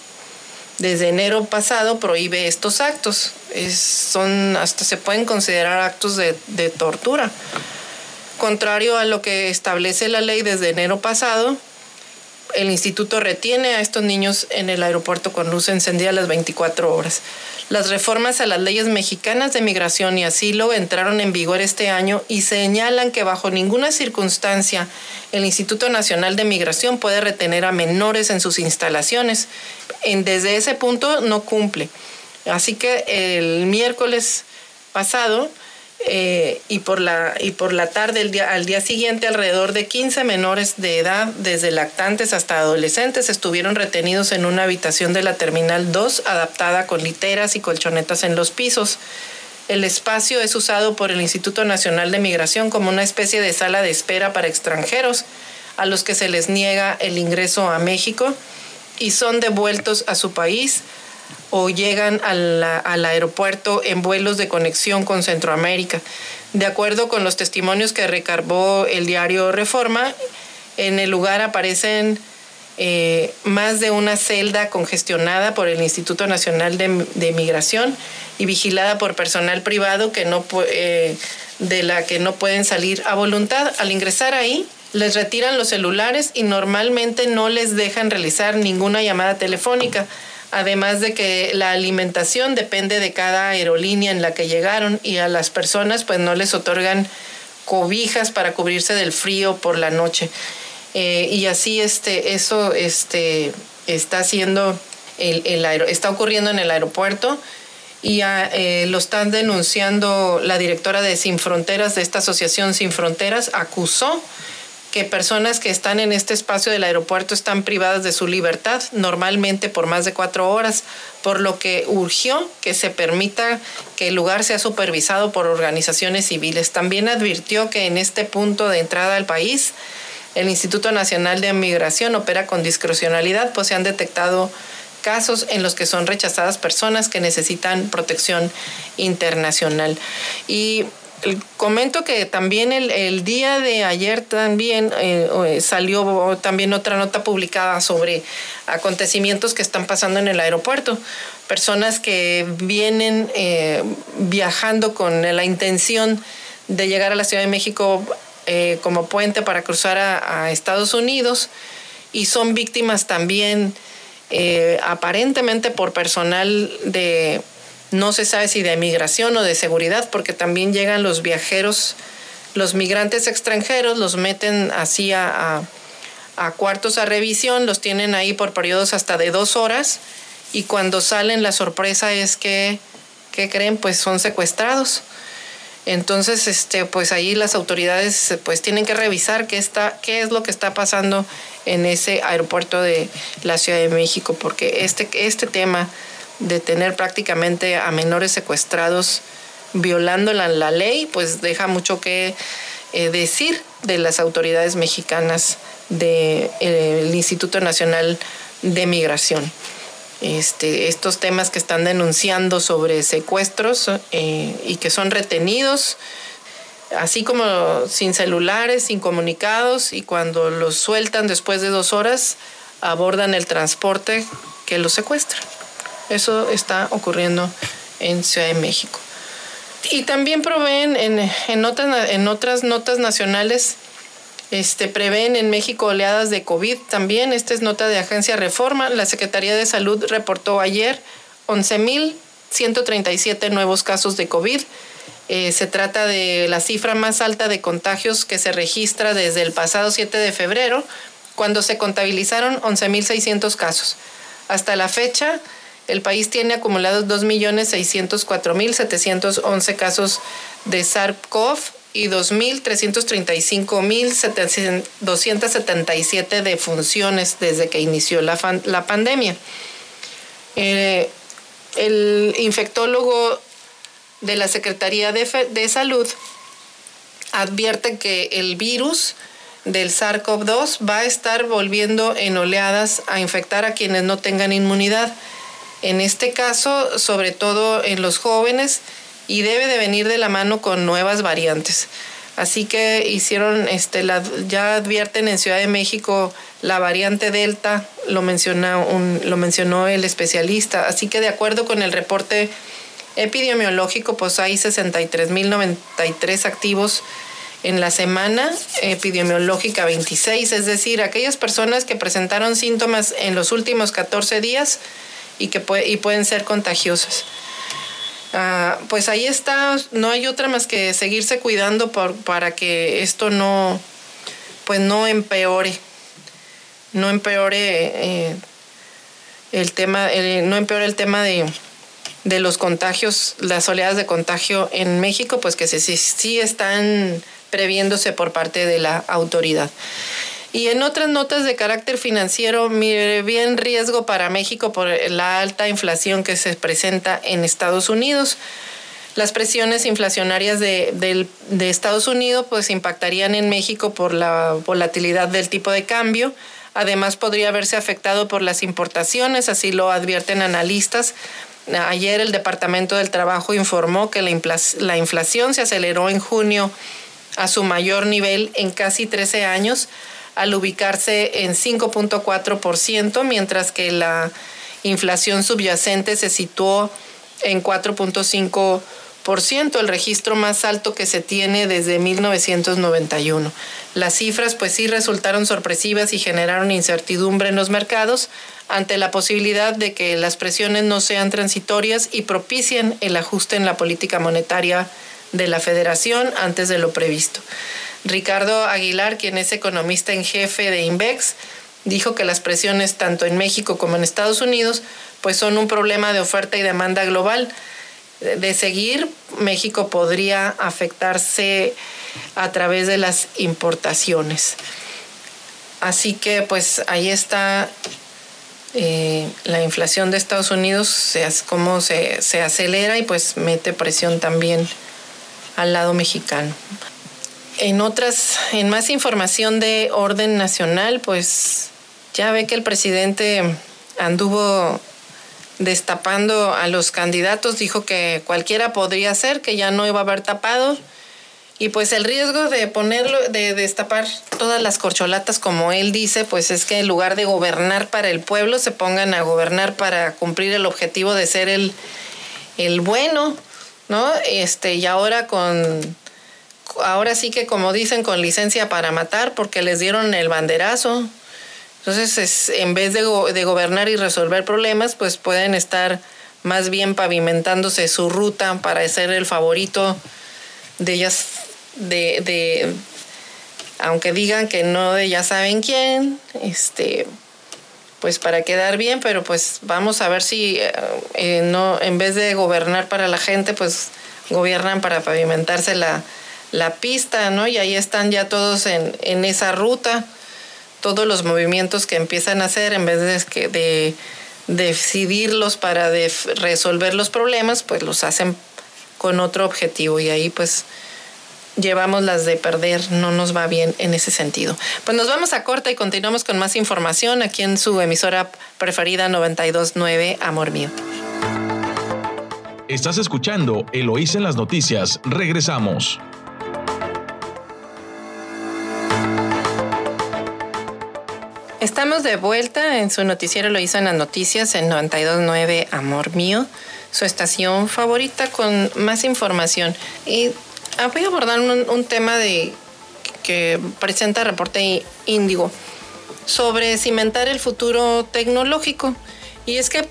desde enero pasado prohíbe estos actos. son, hasta se pueden considerar actos de, de tortura. Contrario a lo que establece la ley desde enero pasado, el instituto retiene a estos niños en el aeropuerto con luz encendida las 24 horas. Las reformas a las leyes mexicanas de migración y asilo entraron en vigor este año y señalan que bajo ninguna circunstancia el Instituto Nacional de Migración puede retener a menores en sus instalaciones. desde ese punto no cumple. Así que el miércoles pasado eh, y, por la, y por la tarde el día, al día siguiente alrededor de 15 menores de edad, desde lactantes hasta adolescentes, estuvieron retenidos en una habitación de la Terminal 2 adaptada con literas y colchonetas en los pisos. El espacio es usado por el Instituto Nacional de Migración como una especie de sala de espera para extranjeros a los que se les niega el ingreso a México y son devueltos a su país o llegan al, al aeropuerto en vuelos de conexión con Centroamérica. De acuerdo con los testimonios que recarbó el diario Reforma, en el lugar aparecen eh, más de una celda congestionada por el Instituto Nacional de, Migración y vigilada por personal privado que no, eh, de la que no pueden salir a voluntad. Al ingresar ahí, les retiran los celulares y normalmente no les dejan realizar ninguna llamada telefónica además de que la alimentación depende de cada aerolínea en la que llegaron y a las personas pues no les otorgan cobijas para cubrirse del frío por la noche. Eh, y así este, eso este, está haciendo el, el está ocurriendo en el aeropuerto y eh, lo están denunciando la directora de Sin Fronteras, de esta asociación Sin Fronteras, acusó que personas que están en este espacio del aeropuerto están privadas de su libertad, normalmente por más de cuatro horas, por lo que urgió que se permita que el lugar sea supervisado por organizaciones civiles. También advirtió que en este punto de entrada al país el Instituto Nacional de Migración opera con discrecionalidad, pues se han detectado casos en los que son rechazadas personas que necesitan protección internacional. Y comento que también el, día de ayer también eh, salió también otra nota publicada sobre acontecimientos que están pasando en el aeropuerto. Personas que vienen eh, viajando con la intención de llegar a la Ciudad de México eh, como puente para cruzar a, Estados Unidos y son víctimas también aparentemente por personal de no se sabe si de migración o de seguridad, porque también llegan los viajeros, los migrantes extranjeros, los meten así a, cuartos a revisión, los tienen ahí por periodos hasta de dos horas y cuando salen la sorpresa es que, ¿qué creen? Pues son secuestrados. Entonces, este, pues ahí las autoridades pues tienen que revisar qué, está, qué es lo que está pasando en ese aeropuerto de la Ciudad de México, porque este, este tema de tener prácticamente a menores secuestrados violando la, ley, pues deja mucho que eh, decir de las autoridades mexicanas del de, Instituto Nacional de Migración. Este, estos temas que están denunciando sobre secuestros eh, y que son retenidos, así como sin celulares, sin comunicados, y cuando los sueltan después de dos horas, abordan el transporte que los secuestra. Eso está ocurriendo en Ciudad de México. Y también proveen en, en, en otras notas nacionales, este, prevén en México oleadas de COVID también. Esta es nota de Agencia Reforma. La Secretaría de Salud reportó ayer 11.137 nuevos casos de COVID. Eh, se trata de la cifra más alta de contagios que se registra desde el pasado 7 de febrero, cuando se contabilizaron 11.600 casos. Hasta la fecha, el país tiene acumulados 2.604.711 casos de SARS-CoV y 2.335.277 defunciones desde que inició la, la pandemia. Eh, el infectólogo de la Secretaría de, de Salud advierte que el virus del SARS-CoV-2 va a estar volviendo en oleadas a infectar a quienes no tengan inmunidad en este caso, sobre todo en los jóvenes, y debe de venir de la mano con nuevas variantes. Así que hicieron, este, la, ya advierten en Ciudad de México la variante Delta, lo, un, lo mencionó el especialista. Así que de acuerdo con el reporte epidemiológico, pues hay 63.093 activos en la semana epidemiológica 26, es decir, aquellas personas que presentaron síntomas en los últimos 14 días y que y pueden ser contagiosas. Ah, pues ahí está, no hay otra más que seguirse cuidando por, para que esto no, pues no empeore, no empeore eh, el tema, no empeore el tema de, de, los contagios, las oleadas de contagio en México, pues que sí, sí están previéndose por parte de la autoridad. Y en otras notas de carácter financiero, mire, bien riesgo para México por la alta inflación que se presenta en Estados Unidos. Las presiones inflacionarias de, de, Estados Unidos pues impactarían en México por la volatilidad del tipo de cambio. Además podría haberse afectado por las importaciones, así lo advierten analistas. Ayer el Departamento del Trabajo informó que la, la inflación se aceleró en junio a su mayor nivel en casi 13 años al ubicarse en 5.4%, mientras que la inflación subyacente se situó en 4.5%, el registro más alto que se tiene desde 1991. Las cifras pues sí resultaron sorpresivas y generaron incertidumbre en los mercados ante la posibilidad de que las presiones no sean transitorias y propicien el ajuste en la política monetaria de la federación antes de lo previsto. Ricardo Aguilar, quien es economista en jefe de INVEX, dijo que las presiones tanto en México como en Estados Unidos pues son un problema de oferta y demanda global. De seguir, México podría afectarse a través de las importaciones. Así que pues ahí está eh, la inflación de Estados Unidos, cómo se, se acelera y pues mete presión también al lado mexicano. En otras, en más información de orden nacional, pues ya ve que el presidente anduvo destapando a los candidatos, dijo que cualquiera podría ser, que ya no iba a haber tapado. Y pues el riesgo de ponerlo, de destapar todas las corcholatas, como él dice, pues es que en lugar de gobernar para el pueblo, se pongan a gobernar para cumplir el objetivo de ser el, el bueno, ¿no? Este, y ahora con, ahora sí que como dicen, con licencia para matar, porque les dieron el banderazo. Entonces, es, en vez de, de gobernar y resolver problemas, pues pueden estar más bien pavimentándose su ruta para ser el favorito de ellas, de, aunque digan que no de ya saben quién, este, pues para quedar bien, pero pues vamos a ver si eh, eh, no, en vez de gobernar para la gente, pues gobiernan para pavimentarse la, la pista, ¿no? Y ahí están ya todos en, en esa ruta todos los movimientos que empiezan a hacer, en vez de, de, decidirlos para resolver los problemas, pues los hacen con otro objetivo y ahí pues llevamos las de perder, no nos va bien en ese sentido. Pues nos vamos a corta y continuamos con más información aquí en su emisora preferida 929 Amor Mío. Estás escuchando Eloís en las noticias. Regresamos. Estamos de vuelta en su noticiero Lo hizo en las noticias en 929 Amor Mío, su estación favorita con más información. Y ah, voy a abordar un, tema de que presenta el reporte Índigo sobre cimentar el futuro tecnológico. Y es que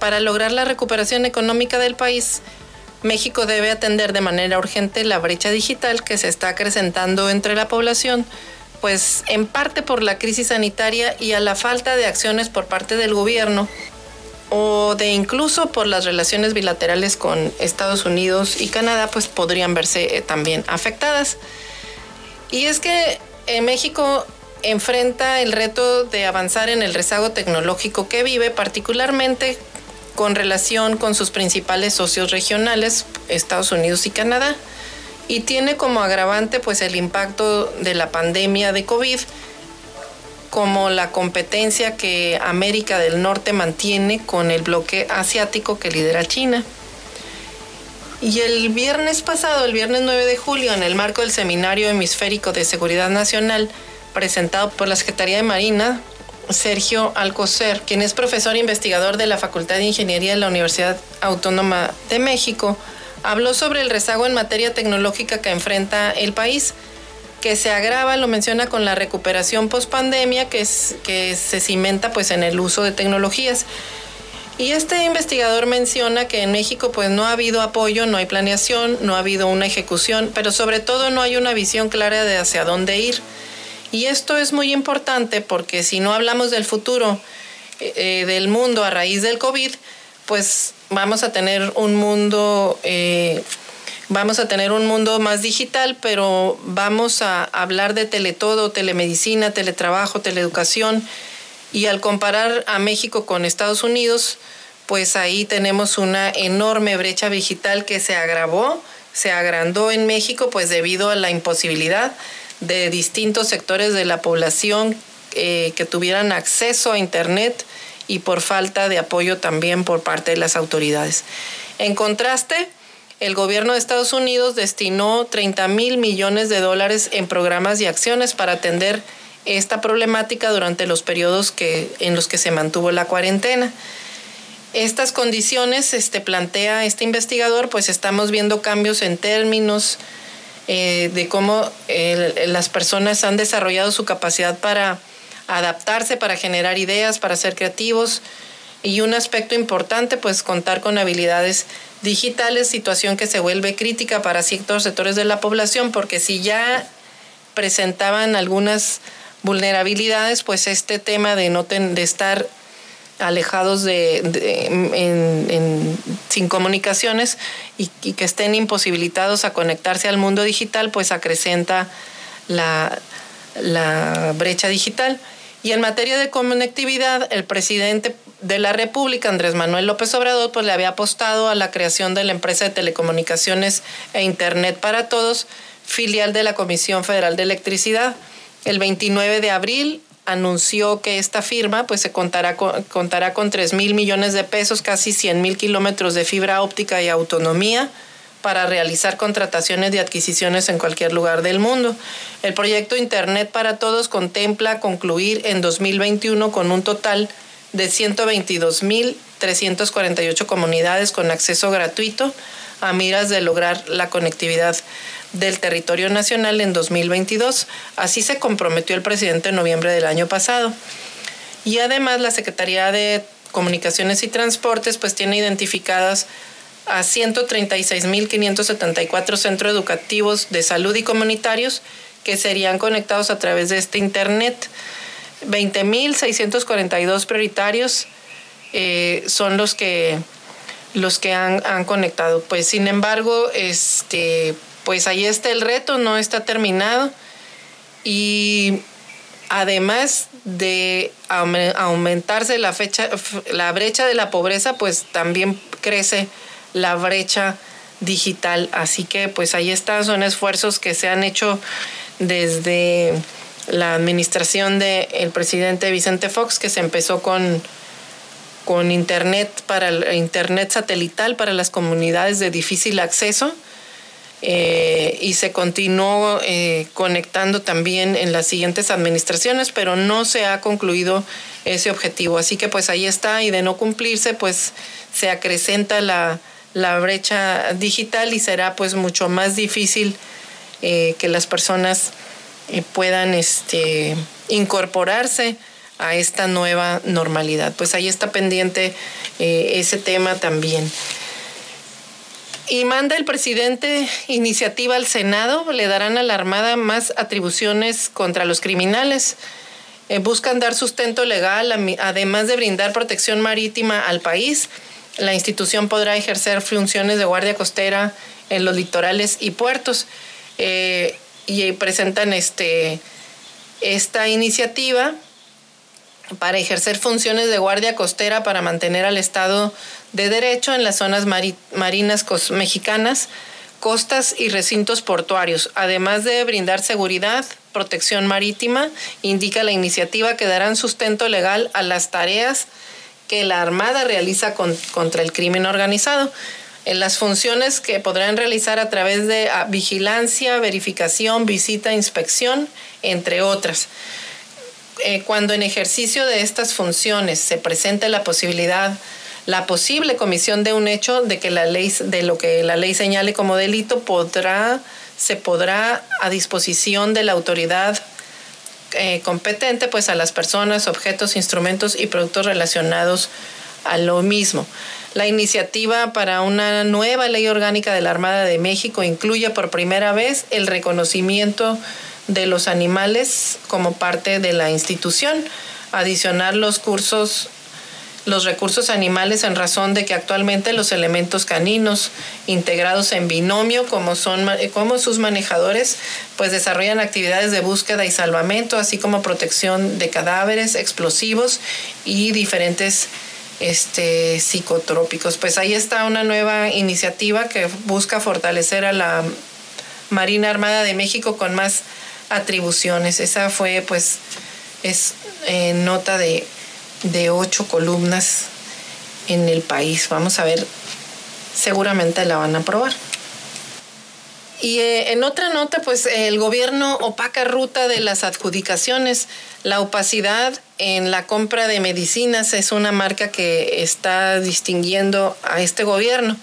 para lograr la recuperación económica del país, México debe atender de manera urgente la brecha digital que se está acrecentando entre la población pues en parte por la crisis sanitaria y a la falta de acciones por parte del gobierno o de incluso por las relaciones bilaterales con Estados Unidos y Canadá, pues podrían verse eh, también afectadas. Y es que en México enfrenta el reto de avanzar en el rezago tecnológico que vive, particularmente con relación con sus principales socios regionales, Estados Unidos y Canadá y tiene como agravante pues el impacto de la pandemia de COVID como la competencia que América del Norte mantiene con el bloque asiático que lidera China. Y el viernes pasado, el viernes 9 de julio, en el marco del Seminario Hemisférico de Seguridad Nacional, presentado por la Secretaría de Marina, Sergio Alcocer, quien es profesor e investigador de la Facultad de Ingeniería de la Universidad Autónoma de México, habló sobre el rezago en materia tecnológica que enfrenta el país, que se agrava, lo menciona, con la recuperación post-pandemia que, que se cimenta pues, en el uso de tecnologías. Y este investigador menciona que en México pues no ha habido apoyo, no hay planeación, no ha habido una ejecución, pero sobre todo no hay una visión clara de hacia dónde ir. Y esto es muy importante porque si no hablamos del futuro eh, eh, del mundo a raíz del COVID, pues vamos a tener un mundo, eh, vamos a tener un mundo más digital, pero vamos a hablar de teletodo, telemedicina, teletrabajo, teleeducación. Y al comparar a México con Estados Unidos, pues ahí tenemos una enorme brecha digital que se agravó, se agrandó en México, pues debido a la imposibilidad de distintos sectores de la población eh, que tuvieran acceso a Internet y por falta de apoyo también por parte de las autoridades. En contraste, el gobierno de Estados Unidos destinó 30 mil millones de dólares en programas y acciones para atender esta problemática durante los periodos que, en los que se mantuvo la cuarentena. Estas condiciones, este, plantea este investigador, pues estamos viendo cambios en términos eh, de cómo las personas han desarrollado su capacidad para adaptarse, para generar ideas, para ser creativos. Y un aspecto importante, pues contar con habilidades digitales, situación que se vuelve crítica para ciertos sectores de la población, porque si ya presentaban algunas vulnerabilidades, pues este tema de no de estar alejados de, sin comunicaciones y, que estén imposibilitados a conectarse al mundo digital, pues acrecenta la, la brecha digital. Y en materia de conectividad, el presidente de la República, Andrés Manuel López Obrador, pues le había apostado a la creación de la empresa de telecomunicaciones e Internet para todos, filial de la Comisión Federal de Electricidad. El 29 de abril anunció que esta firma pues se contará con, contará con 3 mil millones de pesos, casi 100 mil kilómetros de fibra óptica y autonomía para realizar contrataciones de adquisiciones en cualquier lugar del mundo. El proyecto Internet para Todos contempla concluir en 2021 con un total de 122.348 comunidades con acceso gratuito a miras de lograr la conectividad del territorio nacional en 2022. Así se comprometió el presidente en noviembre del año pasado. Y además la Secretaría de Comunicaciones y Transportes pues tiene identificadas a 136.574 centros educativos de salud y comunitarios que serían conectados a través de este Internet. 20.642 prioritarios eh, son los que, los que han, han, conectado. Pues sin embargo, este, pues ahí está el reto, no está terminado. Y además de aumentarse la, fecha, la brecha de la pobreza, pues también crece la brecha digital. Así que pues ahí están, son esfuerzos que se han hecho desde la administración del presidente Vicente Fox, que se empezó con, con internet para internet satelital para las comunidades de difícil acceso. Eh, y se continuó eh, conectando también en las siguientes administraciones, pero no se ha concluido ese objetivo. Así que pues ahí está y de no cumplirse pues se acrecenta la, la brecha digital y será pues mucho más difícil eh, que las personas eh, puedan este, incorporarse a esta nueva normalidad. Pues ahí está pendiente eh, ese tema también. Y manda el presidente iniciativa al Senado, le darán a la Armada más atribuciones contra los criminales. buscan dar sustento legal, además de brindar protección marítima al país la institución podrá ejercer funciones de guardia costera en los litorales y puertos. Eh, y presentan este, esta iniciativa para ejercer funciones de guardia costera para mantener al Estado de Derecho en las zonas marinas mexicanas, costas y recintos portuarios, además de brindar seguridad, protección marítima, indica la iniciativa que darán sustento legal a las tareas que la Armada realiza contra el crimen organizado. En las funciones que podrán realizar a través de ah, vigilancia, verificación, visita, inspección, entre otras. Eh, cuando en ejercicio de estas funciones se presente la posibilidad, la posible comisión de un hecho de que la ley, de lo que la ley señale como delito, podrá, se podrá a disposición de la autoridad eh, competente pues a las personas, objetos, instrumentos y productos relacionados a lo mismo. La iniciativa para una nueva ley orgánica de la Armada de México incluye por primera vez el reconocimiento de los animales como parte de la institución, adicionar los cursos los recursos animales en razón de que actualmente los elementos caninos integrados en binomio, como, son, como sus manejadores, pues desarrollan actividades de búsqueda y salvamento, así como protección de cadáveres, explosivos y diferentes este, psicotrópicos. Pues ahí está una nueva iniciativa que busca fortalecer a la Marina Armada de México con más atribuciones. Esa fue pues es eh, nota de de ocho columnas en el país. Vamos a ver, seguramente la van a aprobar. Y eh, en otra nota, pues el gobierno opaca ruta de las adjudicaciones. La opacidad en la compra de medicinas es una marca que está distinguiendo a este gobierno.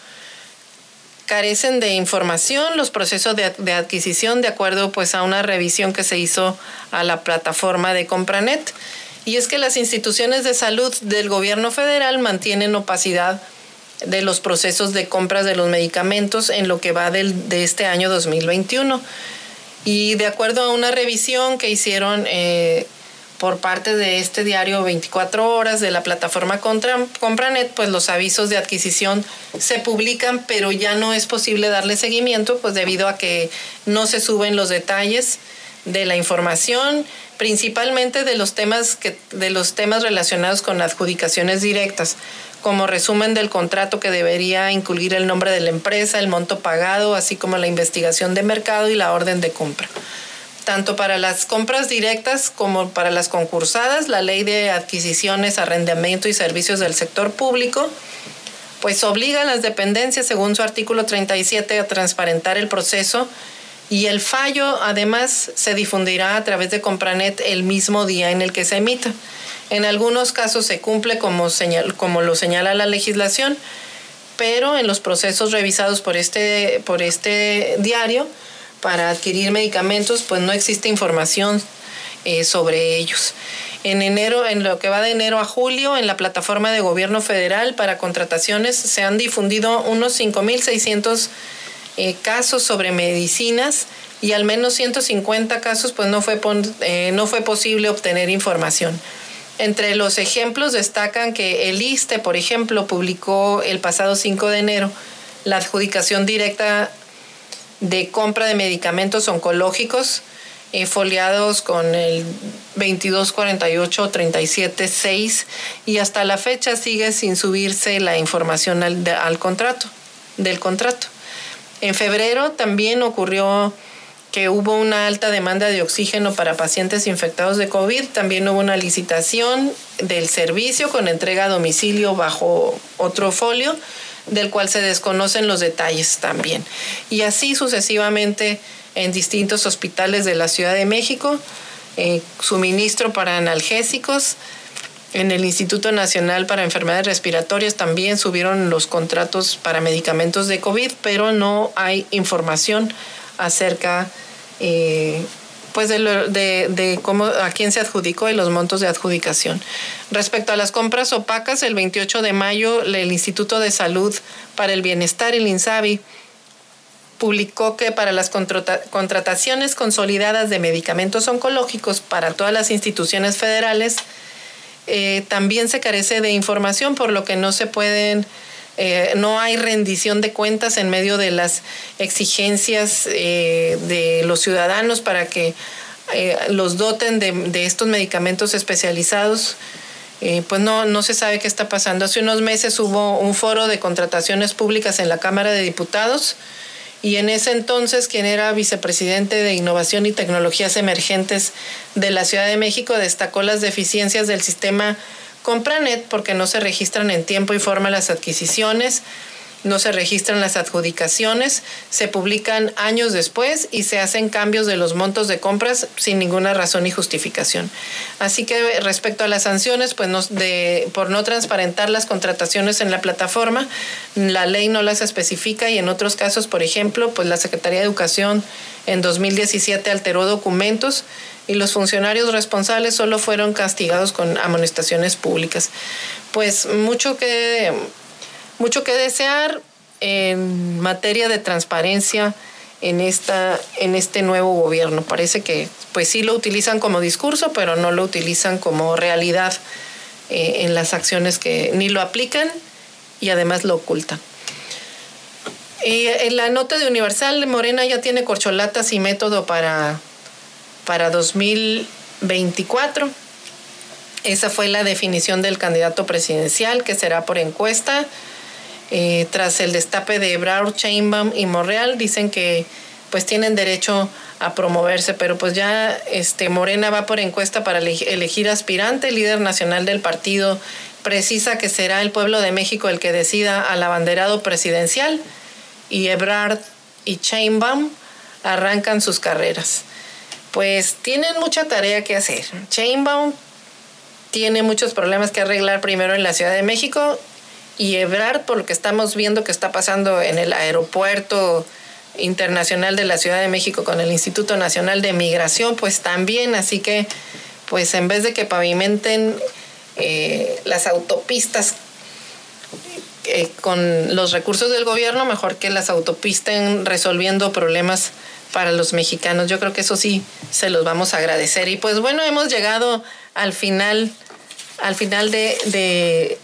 Carecen de información los procesos de, de adquisición de acuerdo pues a una revisión que se hizo a la plataforma de Compranet y es que las instituciones de salud del gobierno federal mantienen opacidad de los procesos de compras de los medicamentos en lo que va del, de este año 2021. Y de acuerdo a una revisión que hicieron eh, por parte de este diario 24 horas de la plataforma Compranet, pues los avisos de adquisición se publican, pero ya no es posible darle seguimiento, pues debido a que no se suben los detalles de la información principalmente de los temas que de los temas relacionados con adjudicaciones directas. como resumen del contrato que debería incluir el nombre de la empresa, el monto pagado, así como la investigación de mercado y la orden de compra. Tanto para las compras directas como para las concursadas, la ley de adquisiciones, arrendamiento y servicios del sector público, pues obliga a las dependencias, según su artículo 37, a transparentar el proceso y el fallo además se difundirá a través de Compranet el mismo día en el que se emita. En algunos casos se cumple como, como lo señala la legislación, pero en los procesos revisados por este, por este diario para adquirir medicamentos, pues no existe información eh, sobre ellos. En enero, en lo que va de enero a julio, en la plataforma de gobierno federal para contrataciones se han difundido unos 5.600 eh, casos sobre medicinas y al menos 150 casos pues no fue, eh, no fue posible obtener información. Entre los ejemplos destacan que el ISTE, por ejemplo, publicó el pasado 5 de enero la adjudicación directa de compra de medicamentos oncológicos eh, foliados con el 2248 376 y hasta la fecha sigue sin subirse la información al, al contrato del contrato. En febrero también ocurrió que hubo una alta demanda de oxígeno para pacientes infectados de COVID. También hubo una licitación del servicio con entrega a domicilio bajo otro folio, del cual se desconocen los detalles también. Y así sucesivamente en distintos hospitales de la Ciudad de México, eh, suministro para analgésicos, en el Instituto Nacional para Enfermedades Respiratorias también subieron los contratos para medicamentos de COVID, pero no hay información acerca eh, pues de, cómo, a quién se adjudicó y los montos de adjudicación. Respecto a las compras opacas, el 28 de mayo el Instituto de Salud para el Bienestar, el INSABI, publicó que para las contrataciones consolidadas de medicamentos oncológicos para todas las instituciones federales, eh, también se carece de información, por lo que no se pueden, eh, no hay rendición de cuentas en medio de las exigencias eh, de los ciudadanos para que los doten de, estos medicamentos especializados. pues no, no se sabe qué está pasando. Hace unos meses hubo un foro de contrataciones públicas en la Cámara de Diputados y en ese entonces quien era vicepresidente de Innovación y Tecnologías Emergentes de la Ciudad de México destacó las deficiencias del sistema Compranet porque no se registran en tiempo y forma las adquisiciones, no se registran las adjudicaciones, se publican años después y se hacen cambios de los montos de compras sin ninguna razón y justificación. Así que respecto a las sanciones, pues de, por no transparentar las contrataciones en la plataforma, la ley no las especifica y en otros casos, por ejemplo, pues la Secretaría de Educación en 2017 alteró documentos y los funcionarios responsables solo fueron castigados con amonestaciones públicas. Pues mucho que mucho que desear en materia de transparencia en, esta, en este nuevo gobierno. Parece que pues sí lo utilizan como discurso, pero no lo utilizan como realidad eh, en las acciones que ni lo aplican y además lo ocultan. En la nota de Universal, Morena ya tiene corcholatas y método para, para 2024. Esa fue la definición del candidato presidencial, que será por encuesta. Eh, tras el destape de Ebrard, Chainbaum y Morreal, dicen que pues tienen derecho a promoverse, pero pues ya este Morena va por encuesta para elegir aspirante, líder nacional del partido, precisa que será el pueblo de México el que decida al abanderado presidencial y Ebrard y Chainbaum arrancan sus carreras. Pues tienen mucha tarea que hacer. Chainbaum tiene muchos problemas que arreglar primero en la Ciudad de México y Ebrard, por lo que estamos viendo que está pasando en el aeropuerto internacional de la Ciudad de México con el Instituto Nacional de Migración, pues también, así que pues en vez de que pavimenten eh, las autopistas eh, con los recursos del gobierno, mejor que las autopistas resolviendo problemas para los mexicanos. Yo creo que eso sí se los vamos a agradecer. Y pues bueno, hemos llegado al final, al final de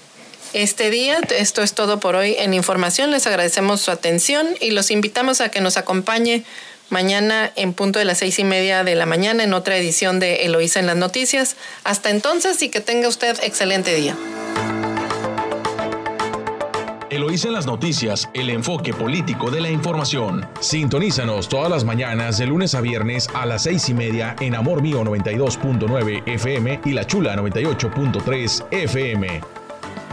este día. Esto es todo por hoy en información. Les agradecemos su atención y los invitamos a que nos acompañe mañana en punto de las seis y media de la mañana en otra edición de Eloísa en las noticias. Hasta entonces y que tenga usted excelente día. Eloísa en las noticias, el enfoque político de la información. Sintonízanos todas las mañanas de lunes a viernes a las seis y media en Amor Mío 92.9 FM y La Chula 98.3 FM.